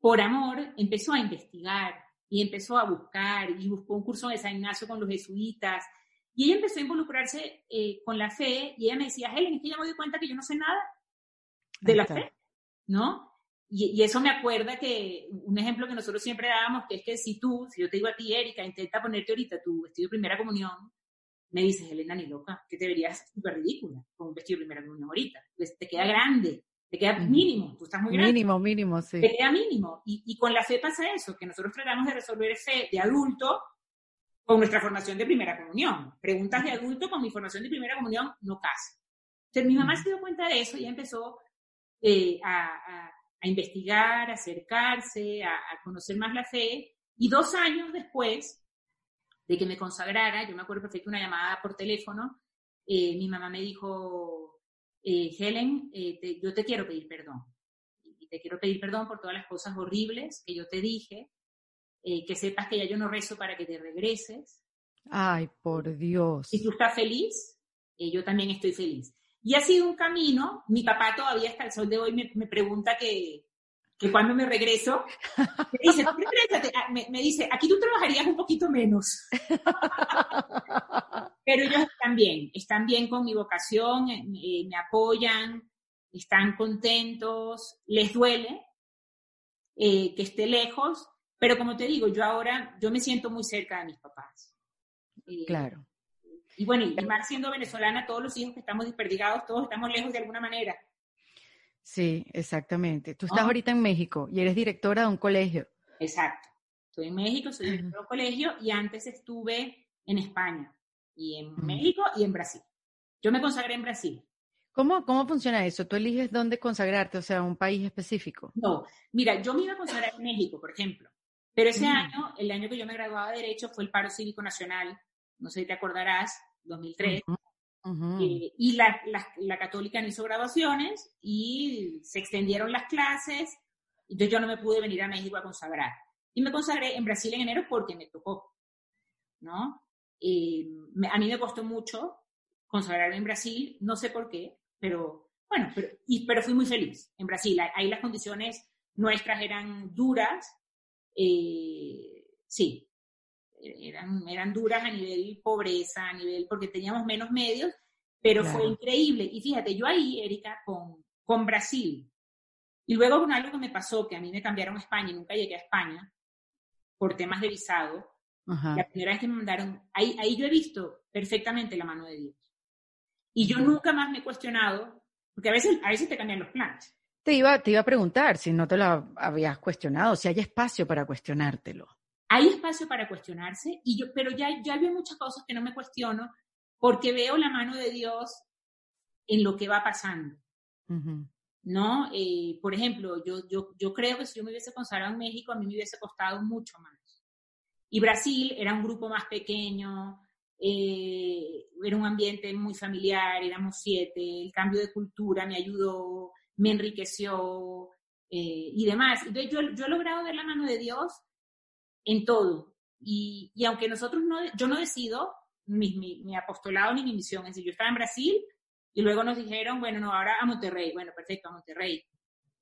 por amor, empezó a investigar y empezó a buscar y buscó un curso de San Ignacio con los jesuitas y ella empezó a involucrarse eh, con la fe y ella me decía, Helen, es que ya me doy cuenta que yo no sé nada de la fe, ¿no? Y, eso me acuerda que un ejemplo que nosotros siempre dábamos, que es que si tú, si yo te digo a ti, Erika, intenta ponerte ahorita tu vestido de primera comunión, me dices, Elena, ni loca, que te verías súper ridícula con un vestido de primera comunión ahorita. Pues te queda grande, te queda mínimo, tú estás muy grande. Mínimo, mínimo, sí. Te queda mínimo. Y, y con la fe pasa eso, que nosotros tratamos de resolver fe de adulto con nuestra formación de primera comunión. Preguntas de adulto con mi formación de primera comunión no casa. Entonces mi mamá se dio cuenta de eso y empezó eh, a a investigar, a acercarse, a, conocer más la fe. Y dos años después de que me consagrara, yo me acuerdo perfecto una llamada por teléfono, eh, mi mamá me dijo, eh, Helen, eh, yo te quiero pedir perdón. Y te quiero pedir perdón por todas las cosas horribles que yo te dije, que sepas que ya yo no rezo para que te regreses. Ay, por Dios. Si tú estás feliz, yo también estoy feliz. Y ha sido un camino, mi papá todavía hasta el sol de hoy me, pregunta que, que cuando me regreso, me dice, ah, me, me, dice, aquí tú trabajarías un poquito menos. Pero ellos están bien, están bien con mi vocación, eh, me apoyan, están contentos, les duele eh, que esté lejos, pero como te digo, yo ahora, yo me siento muy cerca de mis papás. Eh, claro. Y bueno, y más siendo venezolana, todos los hijos que estamos desperdigados, todos estamos lejos de alguna manera. Sí, exactamente. Tú estás ahorita en México y eres directora de un colegio. Exacto. Estoy en México, soy directora de un colegio y antes estuve en España y en México y en Brasil. Yo me consagré en Brasil. ¿Cómo, ¿Cómo funciona eso? ¿Tú eliges dónde consagrarte, o sea, un país específico? No, mira, yo me iba a consagrar en México, por ejemplo, pero ese año, el año que yo me graduaba de Derecho, fue el paro cívico nacional no sé si te acordarás, 2003. Eh, y la, la, católica no hizo graduaciones y se extendieron las clases. Entonces yo no me pude venir a México a consagrar. Y me consagré en Brasil en enero porque me tocó, ¿no? a mí me costó mucho consagrarme en Brasil, no sé por qué, pero bueno, pero, y, pero fui muy feliz en Brasil. Ahí las condiciones nuestras eran duras. Eh, sí, eran, eran duras a nivel pobreza, a nivel, porque teníamos menos medios, pero fue increíble. Y fíjate, yo ahí, Erika, con, con Brasil, y luego con algo que me pasó, que a mí me cambiaron a España y nunca llegué a España, por temas de visado, la primera vez que me mandaron, ahí, ahí yo he visto perfectamente la mano de Dios. Y yo nunca más me he cuestionado, porque a veces, a veces te cambian los planes. Te iba, te iba a preguntar si no te lo habías cuestionado, si hay espacio para cuestionártelo hay espacio para cuestionarse, y yo, pero ya, ya veo muchas cosas que no me cuestiono porque veo la mano de Dios en lo que va pasando. ¿No? Eh, por ejemplo, yo, yo, yo creo que si yo me hubiese consagrado en México, a mí me hubiese costado mucho más. Y Brasil era un grupo más pequeño, eh, era un ambiente muy familiar, éramos siete, el cambio de cultura me ayudó, me enriqueció eh, y demás. Entonces yo, yo he logrado ver la mano de Dios en todo. Y, y aunque nosotros no, yo no decido mi, mi, mi, apostolado ni mi misión, es decir, yo estaba en Brasil y luego nos dijeron, bueno, no, ahora a Monterrey, bueno, perfecto, a Monterrey.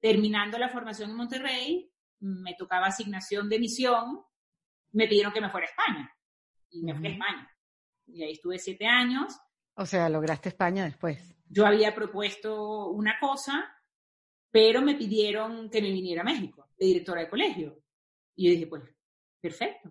Terminando la formación en Monterrey, me tocaba asignación de misión, me pidieron que me fuera a España y me fui a España. Y ahí estuve siete años. O sea, lograste España después. Yo había propuesto una cosa, pero me pidieron que me viniera a México, de directora de colegio. Y yo dije, pues, perfecto.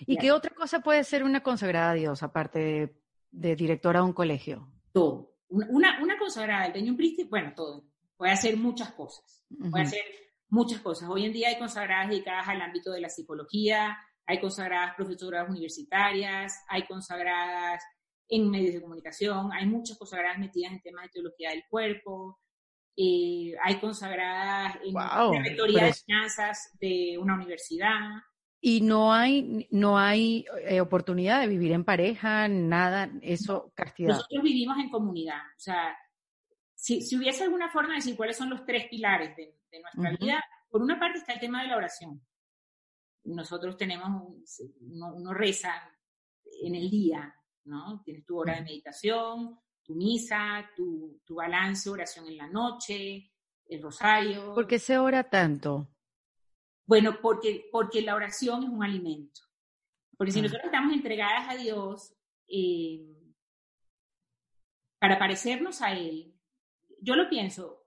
¿Y qué otra cosa puede ser una consagrada a Dios, aparte de, directora de un colegio? Todo. Una, una consagrada, el un príncipe, bueno, todo. Puede hacer muchas cosas. Puede hacer muchas cosas. Hoy en día hay consagradas dedicadas al ámbito de la psicología, hay consagradas profesoras universitarias, hay consagradas en medios de comunicación, hay muchas consagradas metidas en temas de teología del cuerpo, eh, hay consagradas en la rectoría de enseñanzas de una universidad. Y no hay, no hay eh, oportunidad de vivir en pareja, nada, eso, castidad. Nosotros vivimos en comunidad. O sea, si, si hubiese alguna forma de decir cuáles son los tres pilares de, nuestra vida, por una parte está el tema de la oración nosotros tenemos, uno, reza en el día, ¿no? Tienes tu hora de meditación, tu misa, tu, tu balance, oración en la noche, el rosario. ¿Por qué se ora tanto? Bueno, porque, porque la oración es un alimento. Porque si ah. nosotros estamos entregadas a Dios eh, para parecernos a Él, yo lo pienso,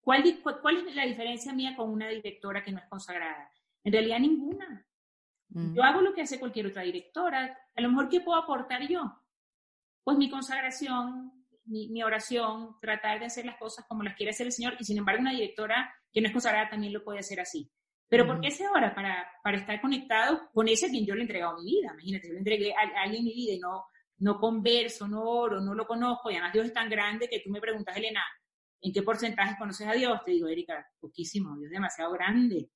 ¿cuál, ¿cuál es la diferencia mía con una directora que no es consagrada? En realidad ninguna. Mm. Yo hago lo que hace cualquier otra directora. A lo mejor, ¿qué puedo aportar yo? Pues mi consagración, mi, oración, tratar de hacer las cosas como las quiere hacer el Señor. Y sin embargo, una directora que no es consagrada también lo puede hacer así. Pero ¿por qué se ora? Para, para estar conectado con ese a quien yo le he entregado mi vida. Imagínate, yo le entregué a, alguien mi vida y no, no converso, no oro, no lo conozco. Y además Dios es tan grande que tú me preguntas, Elena, ¿en qué porcentaje conoces a Dios? Te digo, Erika, poquísimo. Dios es demasiado grande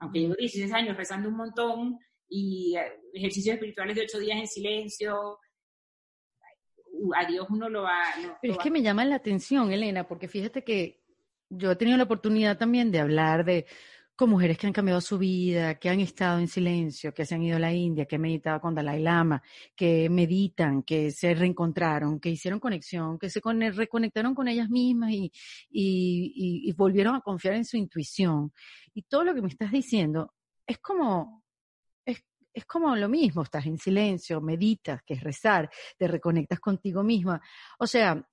aunque llevo 16 años rezando un montón y eh, ejercicios espirituales de 8 días en silencio, a Dios uno lo va... Pero es que me llama la atención, Elena, porque fíjate que yo he tenido la oportunidad también de hablar de con mujeres que han cambiado su vida, que han estado en silencio, que se han ido a la India, que han meditado con Dalai Lama, que meditan, que se reencontraron, que hicieron conexión, que se reconectaron con ellas mismas y, y, volvieron a confiar en su intuición. Y todo lo que me estás diciendo es como, es, es como lo mismo, estás en silencio, meditas, que es rezar, te reconectas contigo misma. O sea,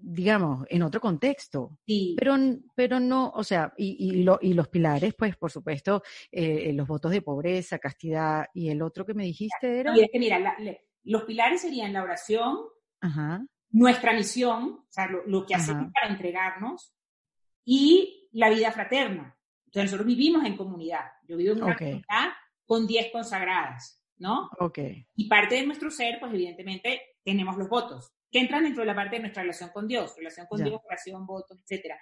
digamos, en otro contexto. Sí. Pero, pero no, o sea, y, y, los pilares, pues, por supuesto, eh, los votos de pobreza, castidad, y el otro que me dijiste era... Y es que mira, los pilares serían la oración, nuestra misión, o sea, lo, que hacemos para entregarnos, y la vida fraterna. Entonces, nosotros vivimos en comunidad. Yo vivo en una comunidad con 10 consagradas, ¿no? Ok. Y parte de nuestro ser, pues, evidentemente, tenemos los votos que entran dentro de la parte de nuestra relación con Dios, relación con Dios, oración, votos, etc.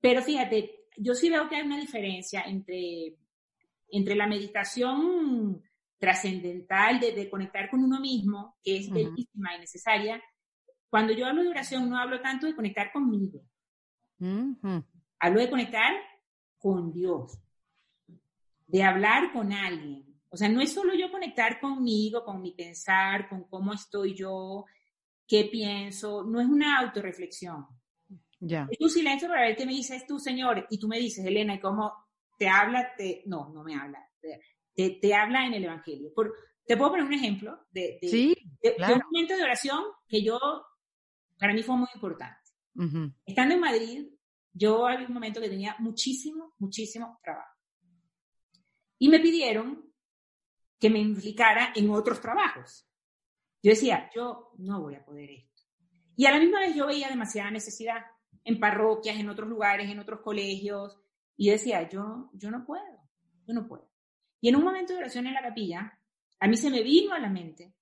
Pero fíjate, yo sí veo que hay una diferencia entre, entre la meditación trascendental de, conectar con uno mismo, que es bellísima y necesaria. Cuando yo hablo de oración, no hablo tanto de conectar conmigo. Hablo de conectar con Dios, de hablar con alguien. O sea, no es solo yo conectar conmigo, con mi pensar, con cómo estoy yo, qué pienso, no es una autorreflexión. Ya. Es un silencio para ver qué me dices tú, Señor, y tú me dices, Elena, ¿y cómo te habla? Te... No, no me habla. Te, te habla en el Evangelio. Por, te puedo poner un ejemplo de, de, sí, un momento de oración que yo, para mí fue muy importante. Estando en Madrid, yo había un momento que tenía muchísimo, muchísimo trabajo. Y me pidieron que me implicara en otros trabajos. Yo decía, yo no voy a poder esto. Y a la misma vez yo veía demasiada necesidad en parroquias, en otros lugares, en otros colegios, y decía, yo, yo no puedo, yo no puedo. Y en un momento de oración en la capilla, a mí se me vino a la mente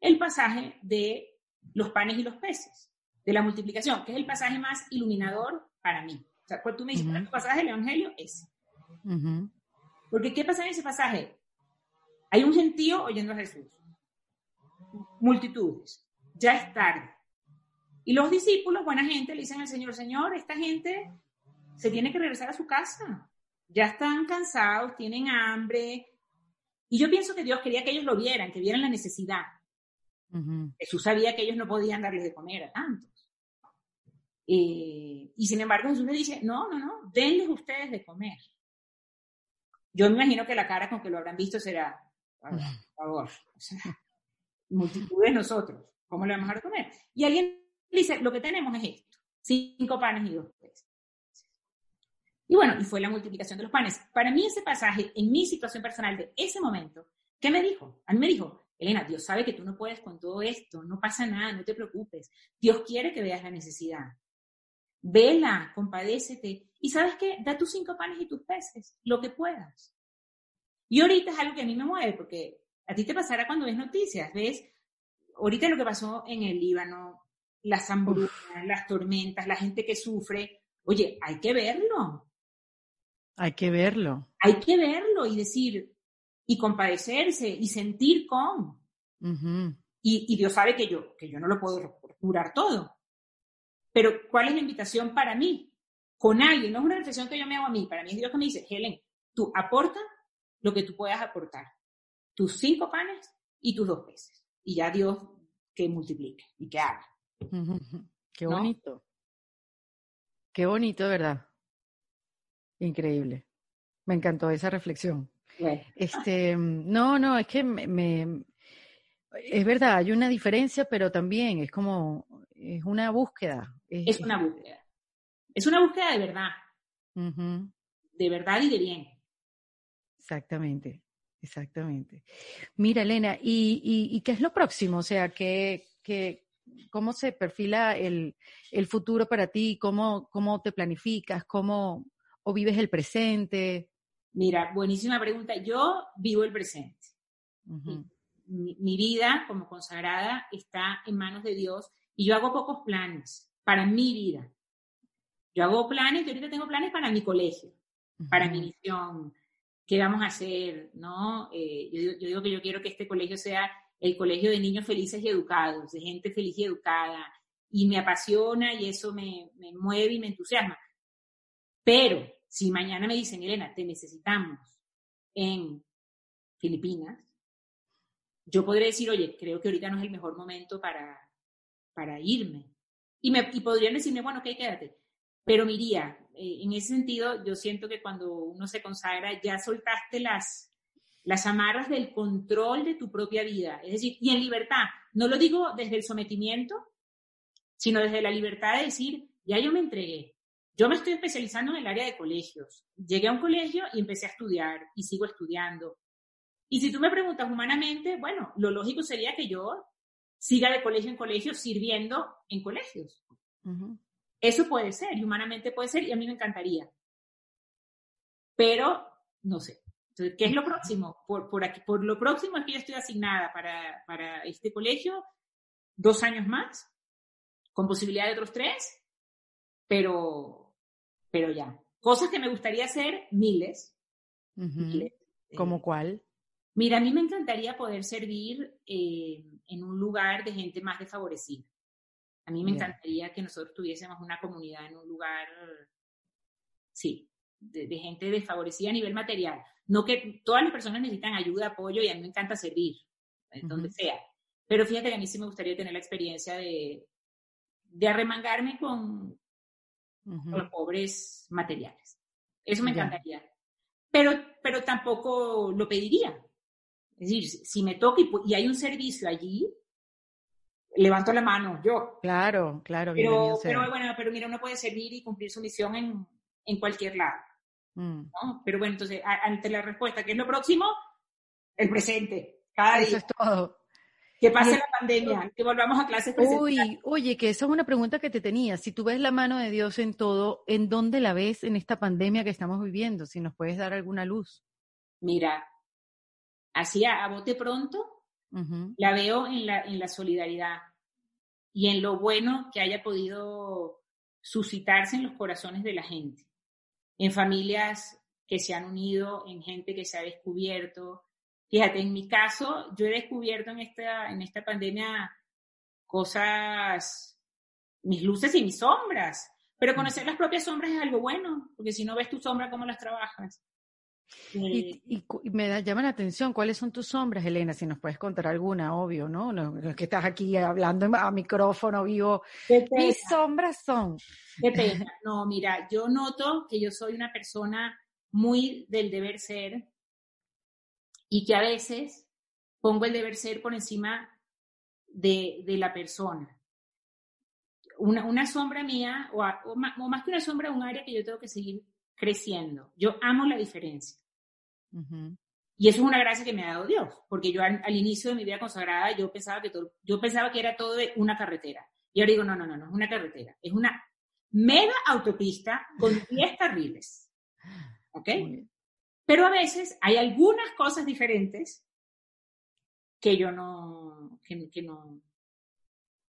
el pasaje de los panes y los peces, de la multiplicación, que es el pasaje más iluminador para mí. O sea, cuando tú me dices, uh pasaje del Evangelio? Es. Porque ¿qué pasa en ese pasaje? Hay un gentío oyendo a Jesús. Multitudes. Ya es tarde. Y los discípulos, buena gente, le dicen al Señor, Señor, esta gente se tiene que regresar a su casa. Ya están cansados, tienen hambre. Y yo pienso que Dios quería que ellos lo vieran, que vieran la necesidad. Jesús sabía que ellos no podían darles de comer a tantos. Eh, y sin embargo Jesús le dice, no, no, no, denles ustedes de comer. Yo me imagino que la cara con que lo habrán visto será, por favor, o sea, multitud de nosotros, ¿cómo le vamos a comer? Y alguien dice, lo que tenemos es esto, cinco panes y dos peces. Y bueno, y fue la multiplicación de los panes. Para mí ese pasaje, en mi situación personal de ese momento, ¿qué me dijo? A mí me dijo, Elena, Dios sabe que tú no puedes con todo esto, no pasa nada, no te preocupes. Dios quiere que veas la necesidad. Vela, compadécete. Y sabes qué, da tus cinco panes y tus peces, lo que puedas. Y ahorita es algo que a mí me mueve, porque a ti te pasará cuando ves noticias, ves, ahorita lo que pasó en el Líbano, las hambrunas, las tormentas, la gente que sufre, oye, hay que verlo. Hay que verlo. Hay que verlo y decir, y compadecerse y sentir con. y, Dios sabe que yo, que yo no lo puedo curar todo. Pero, ¿cuál es la invitación para mí? Con alguien, no es una reflexión que yo me hago a mí, para mí es Dios que me dice, Helen, tú aporta lo que tú puedas aportar. Tus cinco panes y tus dos peces. Y ya Dios que multiplique y que haga. Qué bonito. Qué bonito, ¿verdad? Increíble. Me encantó esa reflexión. Este, no, no, es que me, es verdad, hay una diferencia, pero también es como, es una búsqueda. Es, una búsqueda. Es una búsqueda de verdad. De verdad y de bien. Exactamente, exactamente. Mira, Elena, ¿y, y, qué es lo próximo? O sea, ¿qué, qué, ¿cómo se perfila el, el futuro para ti? ¿Cómo, ¿Cómo te planificas? ¿Cómo, o vives el presente? Mira, buenísima pregunta. Yo vivo el presente. mi, vida como consagrada está en manos de Dios y yo hago pocos planes para mi vida. Yo hago planes, yo ahorita tengo planes para mi colegio, para mi misión, qué vamos a hacer, ¿no? Eh, yo, digo que yo quiero que este colegio sea el colegio de niños felices y educados, de gente feliz y educada, y me apasiona y eso me, me mueve y me entusiasma. Pero si mañana me dicen, Elena, te necesitamos en Filipinas, yo podré decir, oye, creo que ahorita no es el mejor momento para, para irme. Y, me, y podrían decirme, bueno, ok, quédate. Pero miría, eh, en ese sentido, yo siento que cuando uno se consagra, ya soltaste las, las amarras del control de tu propia vida. Es decir, y en libertad. No lo digo desde el sometimiento, sino desde la libertad de decir, ya yo me entregué, yo me estoy especializando en el área de colegios. Llegué a un colegio y empecé a estudiar y sigo estudiando. Y si tú me preguntas humanamente, bueno, lo lógico sería que yo siga de colegio en colegio sirviendo en colegios. Eso puede ser, y humanamente puede ser, y a mí me encantaría. Pero no sé. Entonces, ¿qué es lo próximo? Por, por, aquí, por lo próximo es que yo estoy asignada para, para este colegio dos años más, con posibilidad de otros tres, pero pero ya. Cosas que me gustaría hacer, miles. ¿Como eh, cuál? Mira, a mí me encantaría poder servir eh, en un lugar de gente más desfavorecida. A mí me encantaría que nosotros tuviésemos una comunidad en un lugar, sí, de, gente desfavorecida a nivel material. No que todas las personas necesitan ayuda, apoyo y a mí me encanta servir, en donde sea. Pero fíjate que a mí sí me gustaría tener la experiencia de, de arremangarme con, los pobres materiales. Eso me encantaría. Pero, pero tampoco lo pediría. Es decir, si me toca y, hay un servicio allí, levanto la mano yo. Claro, claro. Pero, pero bueno, pero mira, uno puede servir y cumplir su misión en, en cualquier lado. Mm. Pero bueno, entonces, ante la respuesta, ¿qué es lo próximo? El presente. Cada Eso es todo. Que pase la pandemia, que volvamos a clases presenciales. Uy, oye, que esa es una pregunta que te tenía. Si tú ves la mano de Dios en todo, ¿en dónde la ves en esta pandemia que estamos viviendo? Si nos puedes dar alguna luz. Mira, así a, bote pronto, la veo en la, en la solidaridad y en lo bueno que haya podido suscitarse en los corazones de la gente, en familias que se han unido, en gente que se ha descubierto. Fíjate, en mi caso, yo he descubierto en esta, en esta pandemia cosas, mis luces y mis sombras, pero conocer las propias sombras es algo bueno, porque si no ves tu sombra, ¿cómo las trabajas? Y, me da, llama la atención, ¿cuáles son tus sombras, Elena? Si nos puedes contar alguna, obvio, ¿no? no que estás aquí hablando a micrófono vivo. Mis sombras son. Qué pena. No, mira, yo noto que yo soy una persona muy del deber ser y que a veces pongo el deber ser por encima de, de la persona. Una, una sombra mía, o, o, más, que una sombra, un área que yo tengo que seguir creciendo. Yo amo la diferencia. Y eso es una gracia que me ha dado Dios, porque yo al, inicio de mi vida consagrada yo pensaba que todo, yo pensaba que era todo de una carretera. Y ahora digo, no, no, no, no es una carretera, es una mega autopista con 10 carriles. ¿Ok? Pero a veces hay algunas cosas diferentes que yo no, que, que no,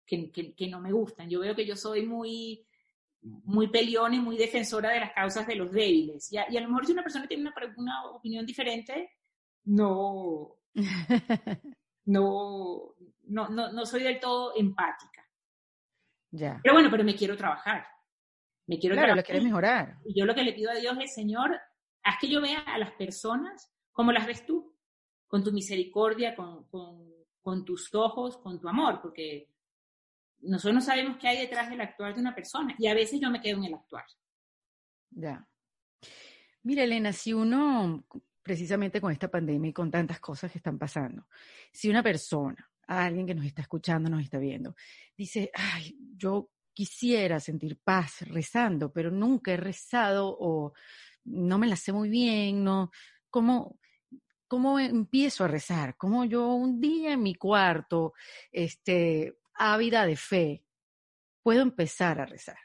que, que, no me gustan. Yo veo que yo soy muy, muy peleona y muy defensora de las causas de los débiles. Y a, y a lo mejor si una persona tiene una, una opinión diferente, no, no, no, no, no soy del todo empática. Ya. Pero bueno, pero me quiero trabajar. Me quiero claro, trabajar. lo mejorar. Y yo lo que le pido a Dios es, Señor, haz que yo vea a las personas como las ves tú, con tu misericordia, con, con, con tus ojos, con tu amor, porque nosotros no sabemos qué hay detrás del actuar de una persona y a veces yo me quedo en el actuar. Ya. Mira, Elena, si uno, precisamente con esta pandemia y con tantas cosas que están pasando, si una persona, alguien que nos está escuchando, nos está viendo, dice, ay, yo quisiera sentir paz rezando, pero nunca he rezado o no me la sé muy bien, no, ¿cómo, cómo empiezo a rezar? ¿Cómo yo un día en mi cuarto, este, ávida de fe, puedo empezar a rezar?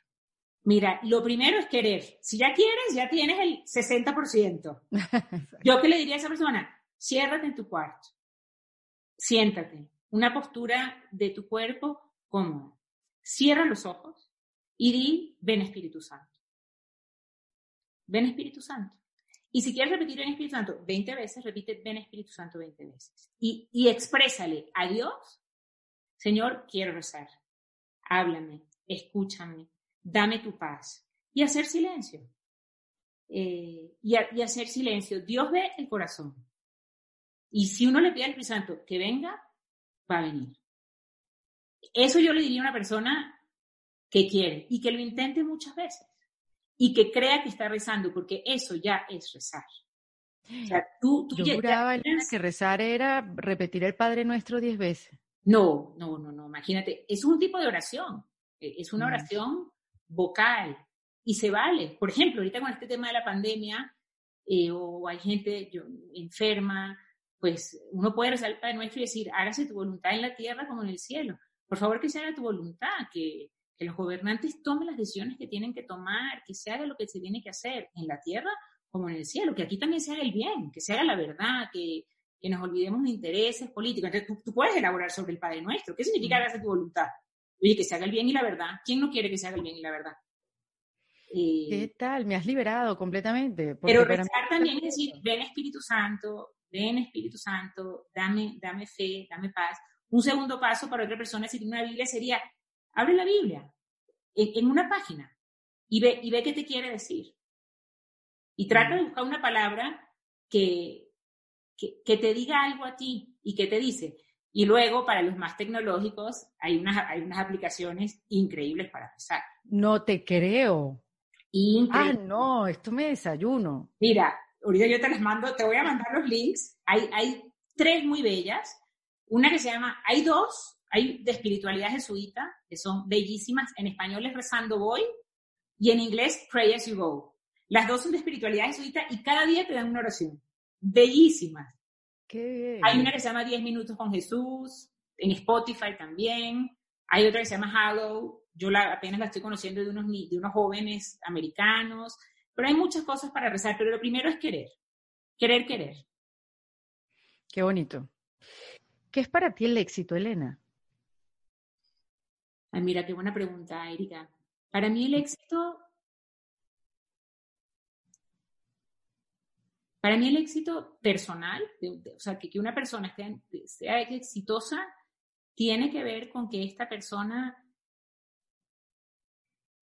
Mira, lo primero es querer. Si ya quieres, ya tienes el 60%. Yo qué le diría a esa persona, ciérrate en tu cuarto, siéntate, una postura de tu cuerpo cómoda. Cierra los ojos y di, ven Espíritu Santo. Ven Espíritu Santo. Y si quieres repetir ven Espíritu Santo 20 veces, repite ven Espíritu Santo 20 veces. Y, y exprésale a Dios Señor, quiero rezar. Háblame, escúchame, dame tu paz. Y hacer silencio. Eh, y, hacer silencio. Dios ve el corazón. Y si uno le pide al Espíritu Santo que venga, va a venir. Eso yo le diría a una persona que quiere y que lo intente muchas veces y que crea que está rezando, porque eso ya es rezar. O sea, tú, tú yo juraba, que rezar era repetir el Padre Nuestro diez veces. No, no, no, no, imagínate, es un tipo de oración, e, es una oración vocal y se vale. Por ejemplo, ahorita con este tema de la pandemia, eh, o hay gente enferma, pues uno puede rezar el Padre Nuestro y decir, hágase tu voluntad en la tierra como en el cielo. Por favor, que se haga tu voluntad, que, que los gobernantes tomen las decisiones que tienen que tomar, que se haga lo que se tiene que hacer en la tierra como en el cielo, que aquí también se haga el bien, que se haga la verdad, que, que nos olvidemos de intereses políticos. Entonces, tú, puedes elaborar sobre el Padre Nuestro. ¿Qué significa hacer tu voluntad? Oye, que se haga el bien y la verdad. ¿Quién no quiere que se haga el bien y la verdad? Eh, ¿Qué tal? Me has liberado completamente. Pero rezar también es decir, ven Espíritu Santo, ven Espíritu Santo, dame, dame fe, dame paz. Un segundo paso para otra persona, si tiene una Biblia, sería, abre la Biblia en, una página y ve, y ve qué te quiere decir. Y trata de buscar una palabra que, que, te diga algo a ti y que te dice. Y luego, para los más tecnológicos, hay unas, hay unas aplicaciones increíbles para empezar. No te creo. Ah, no, esto me desayuno. Mira, ahorita yo te las mando, te voy a mandar los links. Hay, hay tres muy bellas. Una que se llama, hay dos, hay de espiritualidad jesuita, que son bellísimas. En español es Rezando Voy y en inglés Pray As You Go. Las dos son de espiritualidad jesuita y cada día te dan una oración bellísimas. Hay una que se llama 10 minutos con Jesús, en Spotify también. Hay otra que se llama Hallow. Yo la, apenas la estoy conociendo de unos, de unos jóvenes americanos. Pero hay muchas cosas para rezar, pero lo primero es querer. Querer, querer. Qué bonito. ¿Qué es para ti el éxito, Elena? Ay, mira, qué buena pregunta, Erika. Para mí el éxito, para mí el éxito personal, o sea, que, que una persona esté, sea exitosa, tiene que ver con que esta persona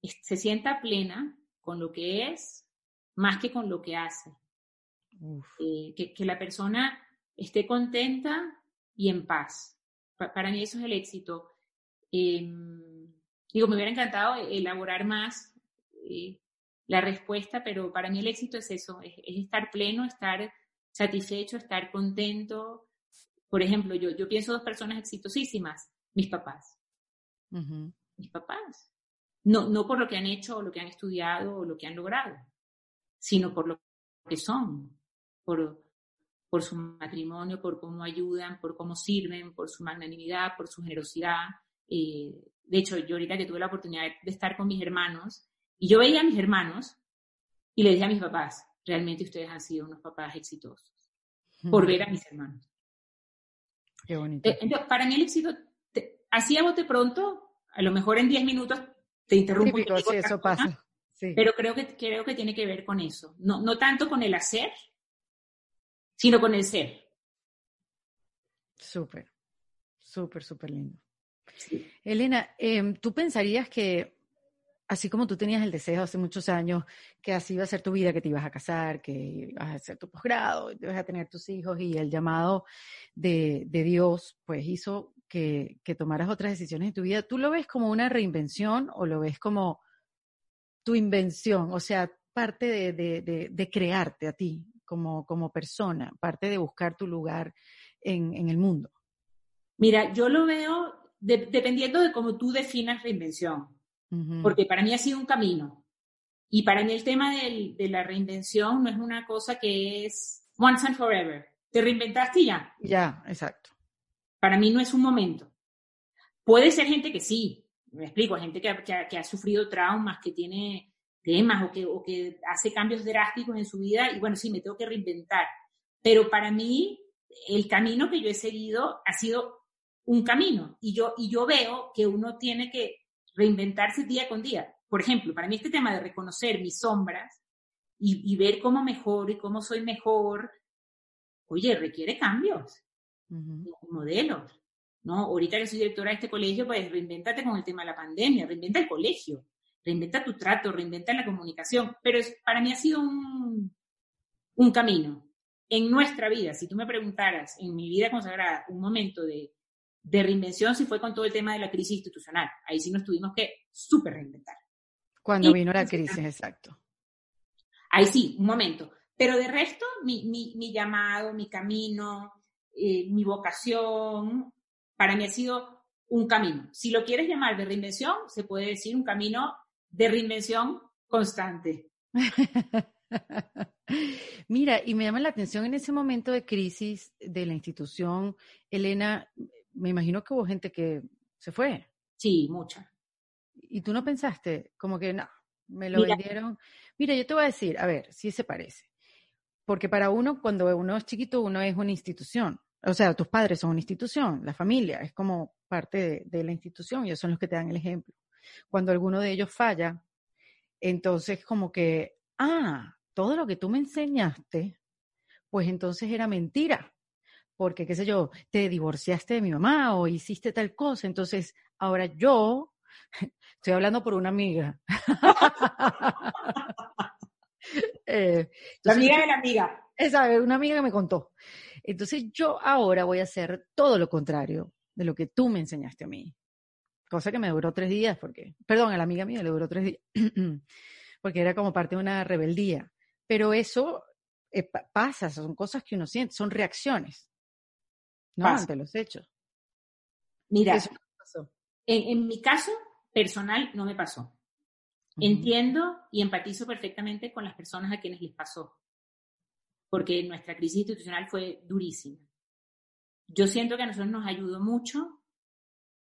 se sienta plena con lo que es más que con lo que hace. Eh, que, la persona esté contenta y en paz. para mí eso es el éxito. Em, digo, me hubiera encantado elaborar más eh, la respuesta, pero para mí el éxito es eso, es, estar pleno, estar satisfecho, estar contento. Por ejemplo, yo, yo pienso dos personas exitosísimas, mis papás. Mis papás. No, no por lo que han hecho o lo que han estudiado o lo que han logrado, sino por lo que son, por, por su matrimonio, por cómo ayudan, por cómo sirven, por su magnanimidad, por su generosidad. Eh, de hecho, yo ahorita que tuve la oportunidad de estar con mis hermanos, y yo veía a mis hermanos y le dije a mis papás, realmente ustedes han sido unos papás exitosos, por ver a mis hermanos. Qué bonito. Eh, entonces, para mí el éxito, así a bote pronto, a lo mejor en 10 minutos te interrumpo. sí, eso pasa. Pero creo que, creo que tiene que ver con eso. No, no tanto con el hacer, sino con el ser. Súper, súper, súper lindo. Elena, em, ¿tú pensarías que, así como tú tenías el deseo hace muchos años, que así iba a ser tu vida, que te ibas a casar, que ibas a hacer tu posgrado, ibas a tener tus hijos y el llamado de, de Dios, pues hizo que, tomaras otras decisiones en tu vida, ¿tú lo ves como una reinvención o lo ves como tu invención? O sea, parte de, crearte a ti como, como, persona, parte de buscar tu lugar en, el mundo. Mira, yo lo veo dependiendo de cómo tú definas reinvención, porque para mí ha sido un camino. Y para mí el tema de la reinvención no es una cosa que es once and forever. Te reinventaste y ya. Ya, exacto. Para mí no es un momento. Puede ser gente que sí, me explico, gente que ha, sufrido traumas, que tiene temas o que, o que hace cambios drásticos en su vida y bueno, sí, me tengo que reinventar. Pero para mí, el camino que yo he seguido ha sido un camino y yo, y yo veo que uno tiene que reinventarse día con día. Por ejemplo, para mí este tema de reconocer mis sombras y, ver cómo mejor y cómo soy mejor, oye, requiere cambios modelos. ¿no? Ahorita que soy directora de este colegio, pues reinventate con el tema de la pandemia, reinventa el colegio, reinventa tu trato, reinventa la comunicación. Pero es, para mí ha sido un, un camino. En nuestra vida, si tú me preguntaras, en mi vida consagrada, un momento de, de reinvención, si fue con todo el tema de la crisis institucional. Ahí sí nos tuvimos que súper reinventar. Cuando vino la crisis, exacto. Ahí sí, un momento. Pero de resto, mi, mi, mi llamado, mi camino, eh, mi vocación, para mí ha sido un camino. Si lo quieres llamar de reinvención, se puede decir un camino de reinvención constante. Mira, y me llama la atención en ese momento de crisis de la institución, Elena, me imagino que hubo gente que se fue. Sí, mucha. ¿Y tú no pensaste como que no, me lo vendieron? Mira, yo te voy a decir, a ver, si se parece. Porque para uno, cuando uno es chiquito, uno es una institución. O sea, tus padres son una institución, la familia es como parte de, la institución y ellos son los que te dan el ejemplo. Cuando alguno de ellos falla, entonces como que, ah, todo lo que tú me enseñaste, pues entonces era mentira. Porque, qué sé yo, te divorciaste de mi mamá o hiciste tal cosa. Entonces, ahora yo, estoy hablando por una amiga. Eh, la amiga de la amiga. Esa, una amiga que me contó. Entonces yo ahora voy a hacer todo lo contrario de lo que tú me enseñaste a mí. Cosa que me duró tres días, porque, perdón, a la amiga mía le duró tres días, porque era como parte de una rebeldía. Pero eso eh, pasa, son cosas que uno siente, son reacciones, ¿no? Ante los hechos. Mira, En, mi caso personal no me pasó. Entiendo y empatizo perfectamente con las personas a quienes les pasó, porque nuestra crisis institucional fue durísima. Yo siento que a nosotros nos ayudó mucho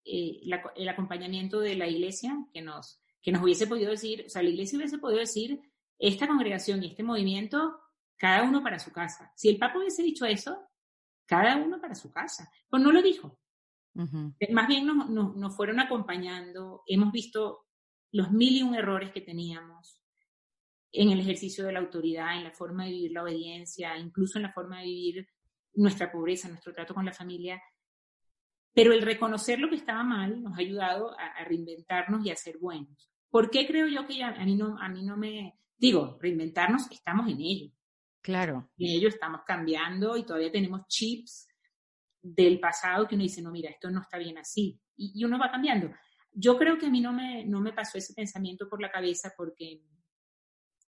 eh, el acompañamiento de la iglesia, que nos, que nos hubiese podido decir, o sea, la iglesia hubiese podido decir, esta congregación y este movimiento, cada uno para su casa. Si el Papa hubiese dicho eso, cada uno para su casa. Pues no lo dijo. Más bien nos, nos, fueron acompañando, hemos visto los mil y un errores que teníamos en el ejercicio de la autoridad, en la forma de vivir la obediencia, incluso en la forma de vivir nuestra pobreza, nuestro trato con la familia. Pero el reconocer lo que estaba mal nos ha ayudado a, reinventarnos y a ser buenos. ¿Por qué creo yo que a, mí no, a mí no me... Digo, reinventarnos, estamos en ello. Claro. En ello estamos cambiando y todavía tenemos chips del pasado que uno dice, no, mira, esto no está bien así. Y, uno va cambiando. Yo creo que a mí no me, no me pasó ese pensamiento por la cabeza porque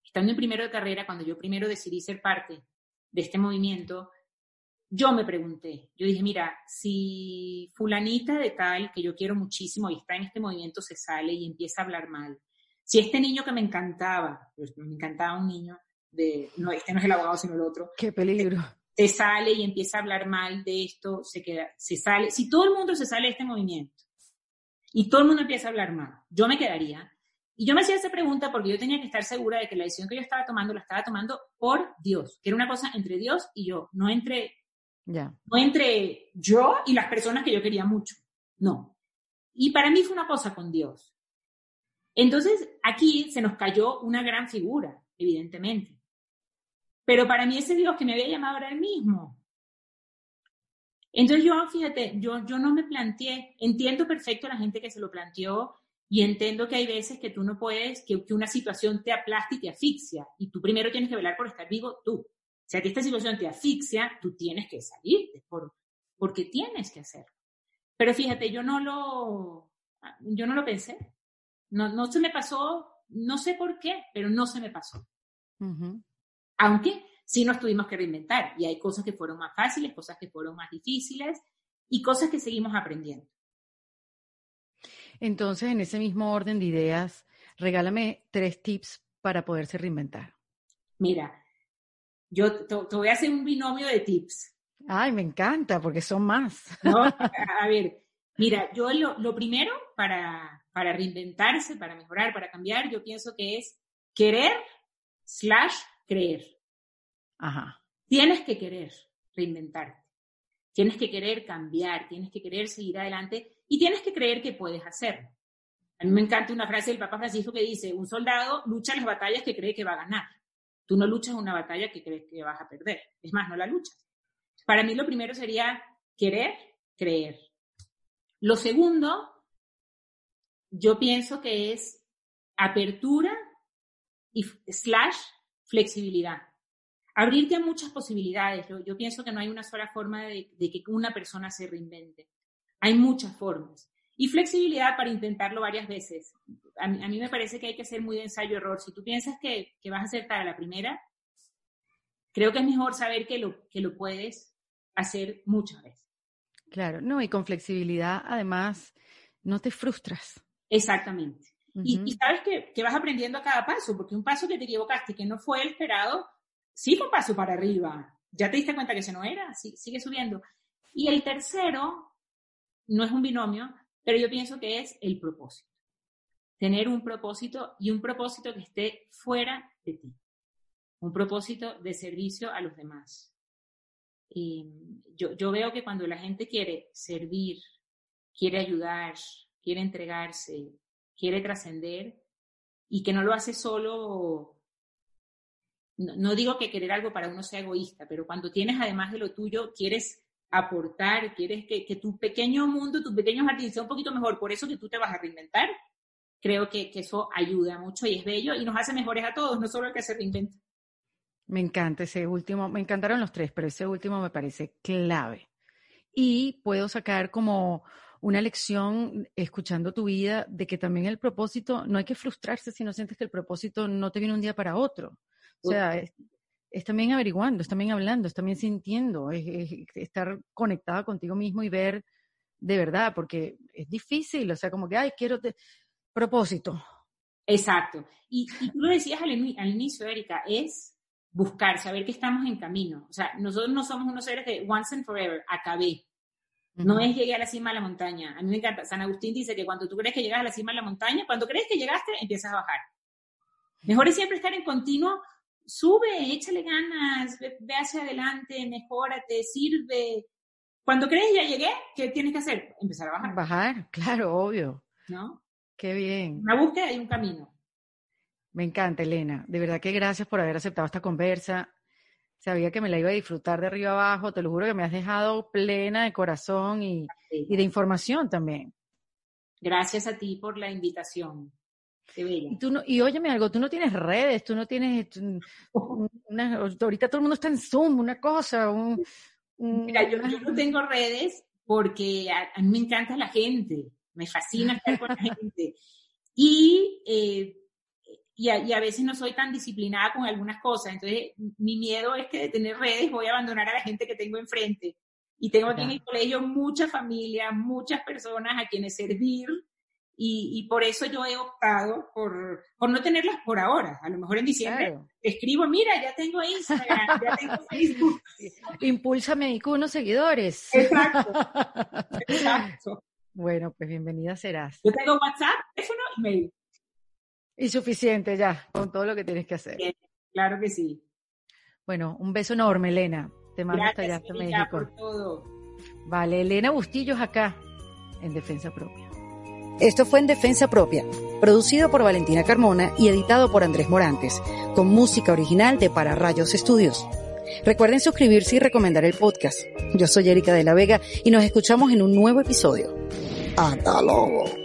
estando en primero de carrera, cuando yo primero decidí ser parte de este movimiento, yo me pregunté, yo dije, mira, si fulanita de tal, que yo quiero muchísimo y está en este movimiento, se sale y empieza a hablar mal, si este niño que me encantaba, pues me encantaba un niño, de, no, este no es el abogado, sino el otro. Qué peligro. Se, sale y empieza a hablar mal de esto, se queda, se sale. Si todo el mundo se sale de este movimiento y todo el mundo empieza a hablar mal, yo me quedaría. Y yo me hacía esa pregunta porque yo tenía que estar segura de que la decisión que yo estaba tomando la estaba tomando por Dios, que era una cosa entre Dios y yo, no entre, ya no entre yo y las personas que yo quería mucho. No. Y para mí fue una cosa con Dios. Entonces, aquí se nos cayó una gran figura, evidentemente. Pero para mí ese Dios que me había llamado era el mismo. Entonces yo, fíjate, yo, yo no me planteé, entiendo perfecto a la gente que se lo planteó y entiendo que hay veces que tú no puedes, que, que una situación te aplasta y te asfixia y tú primero tienes que velar por estar vivo tú. O sea, que esta situación te asfixia, tú tienes que salirte por, porque tienes que hacerlo. Pero fíjate, yo no lo, yo no lo pensé. No, no se me pasó, no sé por qué, pero no se me pasó. Aunque sí nos tuvimos que reinventar y hay cosas que fueron más fáciles, cosas que fueron más difíciles y cosas que seguimos aprendiendo. Entonces, en ese mismo orden de ideas, regálame tres tips para poderse reinventar. Mira, yo te, voy a hacer un binomio de tips. Ay, me encanta, porque son más. A ver, mira, yo lo, lo primero para, para reinventarse, para mejorar, para cambiar, yo pienso que es querer slash creer. Ajá. Tienes que querer reinventarte. Tienes que querer cambiar, tienes que querer seguir adelante y tienes que creer que puedes hacerlo. A mí me encanta una frase del Papa Francisco que dice, un soldado lucha las batallas que cree que va a ganar. Tú no luchas una batalla que crees que vas a perder. Es más, no la luchas. Para mí lo primero sería querer, creer. Lo segundo, yo pienso que es apertura y slash flexibilidad. Abrirte a muchas posibilidades. Yo, pienso que no hay una sola forma de, que una persona se reinvente. Hay muchas formas. Y flexibilidad para intentarlo varias veces. A mí, me parece que hay que ser muy de ensayo-error. Si tú piensas que, vas a acertar a la primera, creo que es mejor saber que lo, que lo puedes hacer muchas veces. Claro, no, y con flexibilidad además no te frustras. Exactamente. Y, sabes que, vas aprendiendo a cada paso, porque un paso que te equivocaste que no fue el esperado, sigue un paso para arriba. Ya te diste cuenta que ese no era, sigue subiendo. Y el tercero, no es un binomio, pero yo pienso que es el propósito. Tener un propósito y un propósito que esté fuera de ti. Un propósito de servicio a los demás. Y yo, yo veo que cuando la gente quiere servir, quiere ayudar, quiere entregarse, quiere trascender y que no lo hace solo, no, digo que querer algo para uno sea egoísta, pero cuando tienes además de lo tuyo, quieres aportar, quieres que, tu pequeño mundo, tu pequeño jardín sea un poquito mejor, por eso que tú te vas a reinventar, creo que, que eso ayuda mucho y es bello y nos hace mejores a todos, no solo el que se reinventa. Me encanta ese último, me encantaron los tres, pero ese último me parece clave. Y puedo sacar como una lección escuchando tu vida de que también el propósito, no hay que frustrarse si no sientes que el propósito no te viene un día para otro. O sea, es, también averiguando, es también hablando, es también sintiendo, es, estar conectada contigo mismo y ver de verdad, porque es difícil, o sea, como que, ay, quiero te... propósito. Exacto. Y, tú lo decías al, al inicio, Erika, es buscar, saber que estamos en camino. O sea, nosotros no somos unos seres de once and forever, acabé. No es llegué a la cima de la montaña. A mí me encanta. San Agustín dice que cuando tú crees que llegas a la cima de la montaña, cuando crees que llegaste, empiezas a bajar. Mejor es siempre estar en continuo. Sube, échale ganas, ve, hacia adelante, mejórate, sirve, Cuando crees ya llegué, ¿qué tienes que hacer? Empezar a bajar. Bajar, claro, obvio. ¿No? Qué bien. Una búsqueda y un camino. Me encanta, Elena. De verdad que gracias por haber aceptado esta conversa. Sabía que me la iba a disfrutar de arriba abajo. Te lo juro que me has dejado plena de corazón y, y de información también. Gracias a ti por la invitación. Qué bella. Y, tú no, y óyeme algo, tú no tienes redes, tú no tienes... Una, ahorita todo el mundo está en Zoom, una cosa, un... Mira, yo, yo, no tengo redes porque a, a, mí me encanta la gente, me fascina estar con la gente. Y, eh, y, a, y, a, veces no soy tan disciplinada con algunas cosas, entonces mi miedo es que de tener redes voy a abandonar a la gente que tengo enfrente. Y tengo aquí en el colegio muchas familias, muchas personas a quienes servir y, y, por eso yo he optado por, por no tenerlas por ahora. A lo mejor en diciembre claro. escribo, mira, ya tengo Instagram, ya tengo Facebook. Impúlsame con unos seguidores. Exacto. Exacto. Bueno, pues bienvenida serás. Yo tengo WhatsApp, teléfono, email. Y suficiente ya, con todo lo que tienes que hacer. Bien, claro que sí. Bueno, un beso enorme, Elena. Te mando hasta allá, hasta México. Por todo. Vale, Elena Bustillos acá, en Defensa Propia. Esto fue en Defensa Propia, producido por Valentina Carmona y editado por Andrés Morantes, con música original de Para Rayos Estudios. Recuerden suscribirse y recomendar el podcast. Yo soy Erika de la Vega y nos escuchamos en un nuevo episodio. Hasta luego.